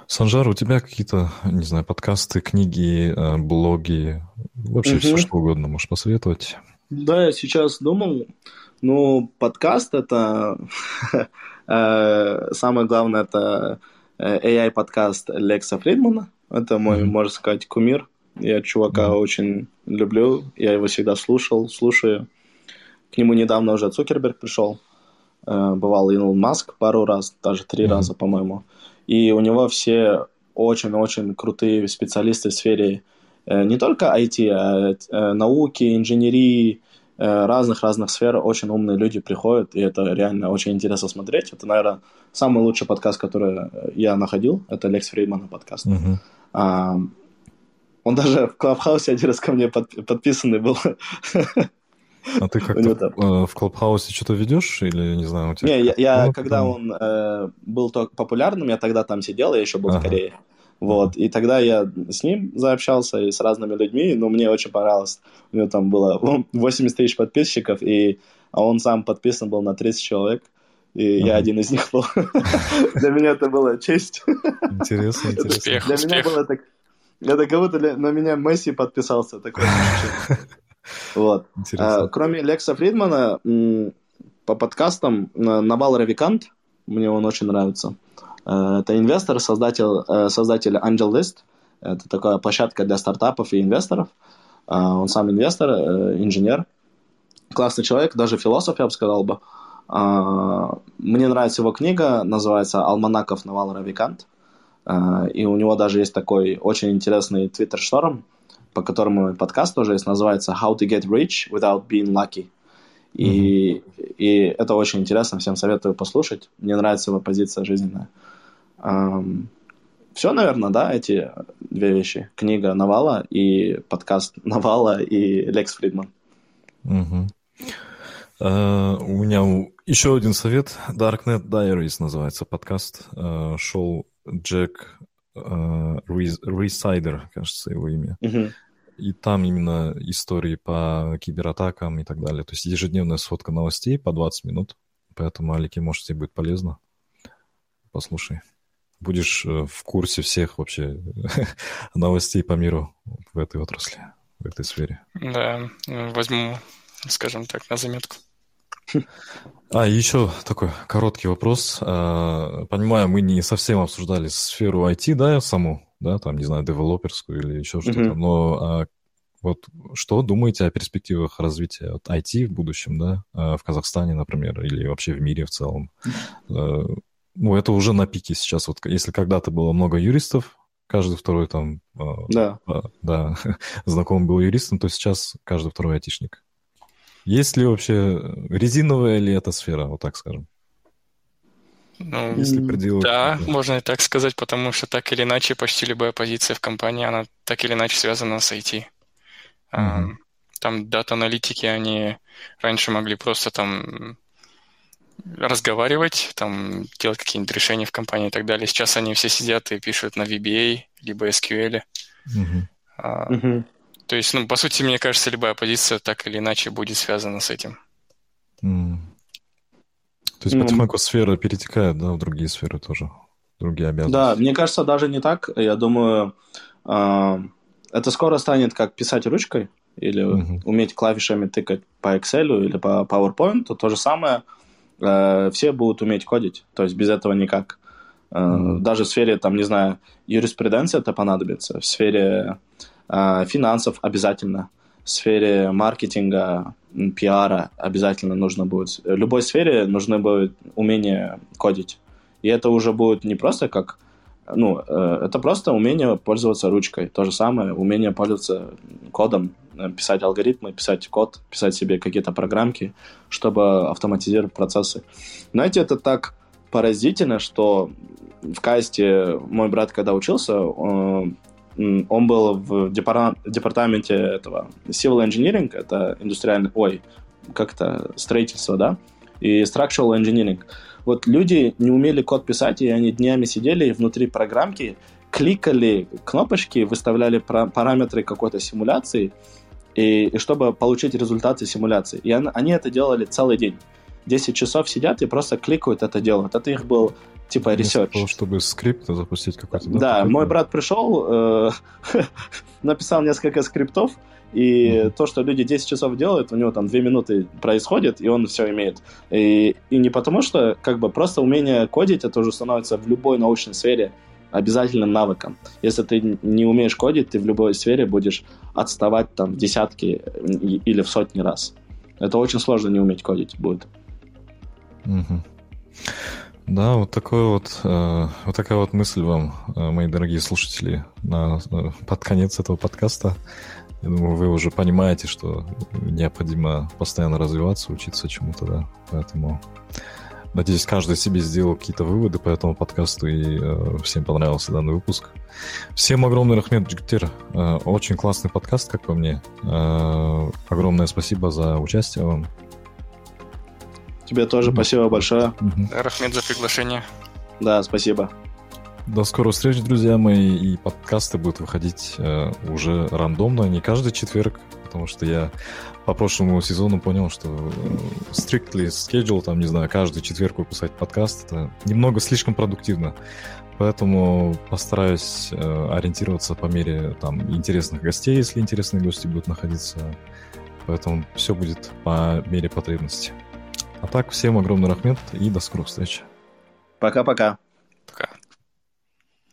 S1: Санжар, у тебя какие-то, не знаю, подкасты, книги, э, блоги, вообще угу. все что угодно можешь посоветовать?
S3: Да, я сейчас думал, ну, подкаст это (laughs) самое главное, это э, AI-подкаст Лекса Фридмана. Это мой, mm-hmm. можно сказать, кумир. Я чувака mm-hmm. очень люблю, я его всегда слушал, слушаю. К нему недавно уже Цукерберг пришел. Э, бывал Илон Маск пару раз, даже три mm-hmm. раза, по-моему. И у него все очень-очень крутые специалисты в сфере э, не только IT, а э, науки, инженерии, разных-разных сфер. Очень умные люди приходят, и это реально очень интересно смотреть. Это, наверное, самый лучший подкаст, который я находил. Это Лекс Фрейдмана подкаст. Mm-hmm. А, он даже в Клабхаусе один раз ко мне под, подписанный был.
S1: А ты как-то там... в Клабхаусе что-то ведешь или, не знаю, у
S3: тебя... Не, я, я когда он э, был только популярным, я тогда там сидел, я еще был ага. в Корее. Вот, и тогда я с ним заобщался и с разными людьми, но мне очень понравилось. У него там было (laughs) 80 тысяч подписчиков, и а он сам подписан был на 30 человек, и ага. я один из них был. (laughs) Для меня это была честь.
S1: Интересно, интересно.
S3: Для меня было так... Это как будто на меня Месси подписался. Такое (laughs) Вот. А, кроме Лекса Фридмана, по подкастам Навал Равикант, мне он очень нравится. А, это инвестор, создатель, э, создатель Angel List. Это такая площадка для стартапов и инвесторов. А, он сам инвестор, э, инженер. Классный человек, даже философ, я бы сказал бы. Мне нравится его книга, называется «Алманаков Навал Равикант». И у него даже есть такой очень интересный твиттер-шторм, по которому подкаст тоже есть, называется How to get rich without being lucky. И, mm-hmm. и это очень интересно, всем советую послушать. Мне нравится его позиция жизненная. Um, все, наверное, да, эти две вещи. Книга Навала и подкаст Навала и Лекс Фридман.
S1: Угу. Uh, у меня еще один совет. Darknet Diaries называется подкаст. Uh, шел Джек uh, Рейсайдер, кажется, его имя. Uh-huh. И там именно истории по кибератакам и так далее. То есть ежедневная сводка новостей по 20 минут. Поэтому, Алики, может, тебе будет полезно. Послушай. Будешь э, в курсе всех вообще (laughs) новостей по миру в этой отрасли, в этой сфере.
S2: Да, возьму, скажем так, на заметку.
S1: А, еще такой короткий вопрос. А, понимаю, мы не совсем обсуждали сферу IT, да, саму, да, там, не знаю, девелоперскую или еще что-то, mm-hmm. но а, вот что думаете о перспективах развития вот, IT в будущем, да, а, в Казахстане, например, или вообще в мире в целом? Ну, это уже на пике сейчас. Вот если когда-то было много юристов, каждый второй там,
S3: да,
S1: да (laughs) знакомый был юристом, то сейчас каждый второй айтишник. Есть ли вообще резиновая ли эта сфера, вот так скажем?
S2: Ну, если пределы... Да, можно и так сказать, потому что так или иначе почти любая позиция в компании, она так или иначе связана с IT. Угу. Там дата-аналитики, они раньше могли просто там разговаривать, там делать какие-нибудь решения в компании и так далее. Сейчас они все сидят и пишут на VBA, либо SQL. Угу. А, угу. То есть, ну, по сути, мне кажется, любая позиция так или иначе будет связана с этим.
S1: Mm. То есть mm. потихоньку сфера перетекает, да, в другие сферы тоже, другие обязанности.
S3: Да, мне кажется, даже не так. Я думаю, э, это скоро станет как писать ручкой или mm-hmm. уметь клавишами тыкать по Excel или по PowerPoint. То, то же самое. Э, все будут уметь кодить, то есть без этого никак. Mm-hmm. Даже в сфере, там, не знаю, юриспруденции это понадобится, в сфере э, финансов обязательно, в сфере маркетинга, пиара обязательно нужно будет. В любой сфере нужно будет умение кодить. И это уже будет не просто как ну, э, это просто умение пользоваться ручкой. То же самое, умение пользоваться кодом, писать алгоритмы, писать код, писать себе какие-то программки, чтобы автоматизировать процессы. Знаете, это так поразительно, что в касте мой брат, когда учился, он, он был в департаменте этого civil engineering, это индустриальный, ой, как это, строительство, да, и structural engineering. Вот люди не умели код писать, и они днями сидели внутри программки, кликали кнопочки, выставляли параметры какой-то симуляции, и, и чтобы получить результаты симуляции. И они это делали целый день. 10 часов сидят и просто кликают это делают. Это их был типа research.
S1: Того, чтобы скрипт запустить какой-то.
S3: Да, да мой брат пришел, э, (laughs) написал несколько скриптов, и mm-hmm. то, что люди 10 часов делают, у него там 2 минуты происходит, и он все имеет. И, и не потому, что как бы просто умение кодить, это уже становится в любой научной сфере обязательным навыком. Если ты не умеешь кодить, ты в любой сфере будешь отставать там в десятки или в сотни раз. Это очень сложно не уметь кодить будет.
S1: Угу. Да, вот такой вот, э, вот такая вот мысль вам, э, мои дорогие слушатели, на, на, под конец этого подкаста. Я думаю, вы уже понимаете, что необходимо постоянно развиваться, учиться чему-то, да. Поэтому надеюсь, каждый себе сделал какие-то выводы по этому подкасту, и э, всем понравился данный выпуск. Всем огромный рахмет, Джигтир. Э, очень классный подкаст, как по мне. Э, огромное спасибо за участие вам.
S3: Тебе тоже спасибо большое.
S2: Рахмет за приглашение.
S3: Да, спасибо.
S1: До скорых встреч, друзья мои. И подкасты будут выходить э, уже рандомно, не каждый четверг, потому что я по прошлому сезону понял, что э, strictly schedule, там, не знаю, каждый четверг выпускать подкаст, это немного слишком продуктивно. Поэтому постараюсь э, ориентироваться по мере там интересных гостей, если интересные гости будут находиться. Поэтому все будет по мере потребности. А так, всем огромный рахмет и до скорых встреч.
S3: Пока-пока.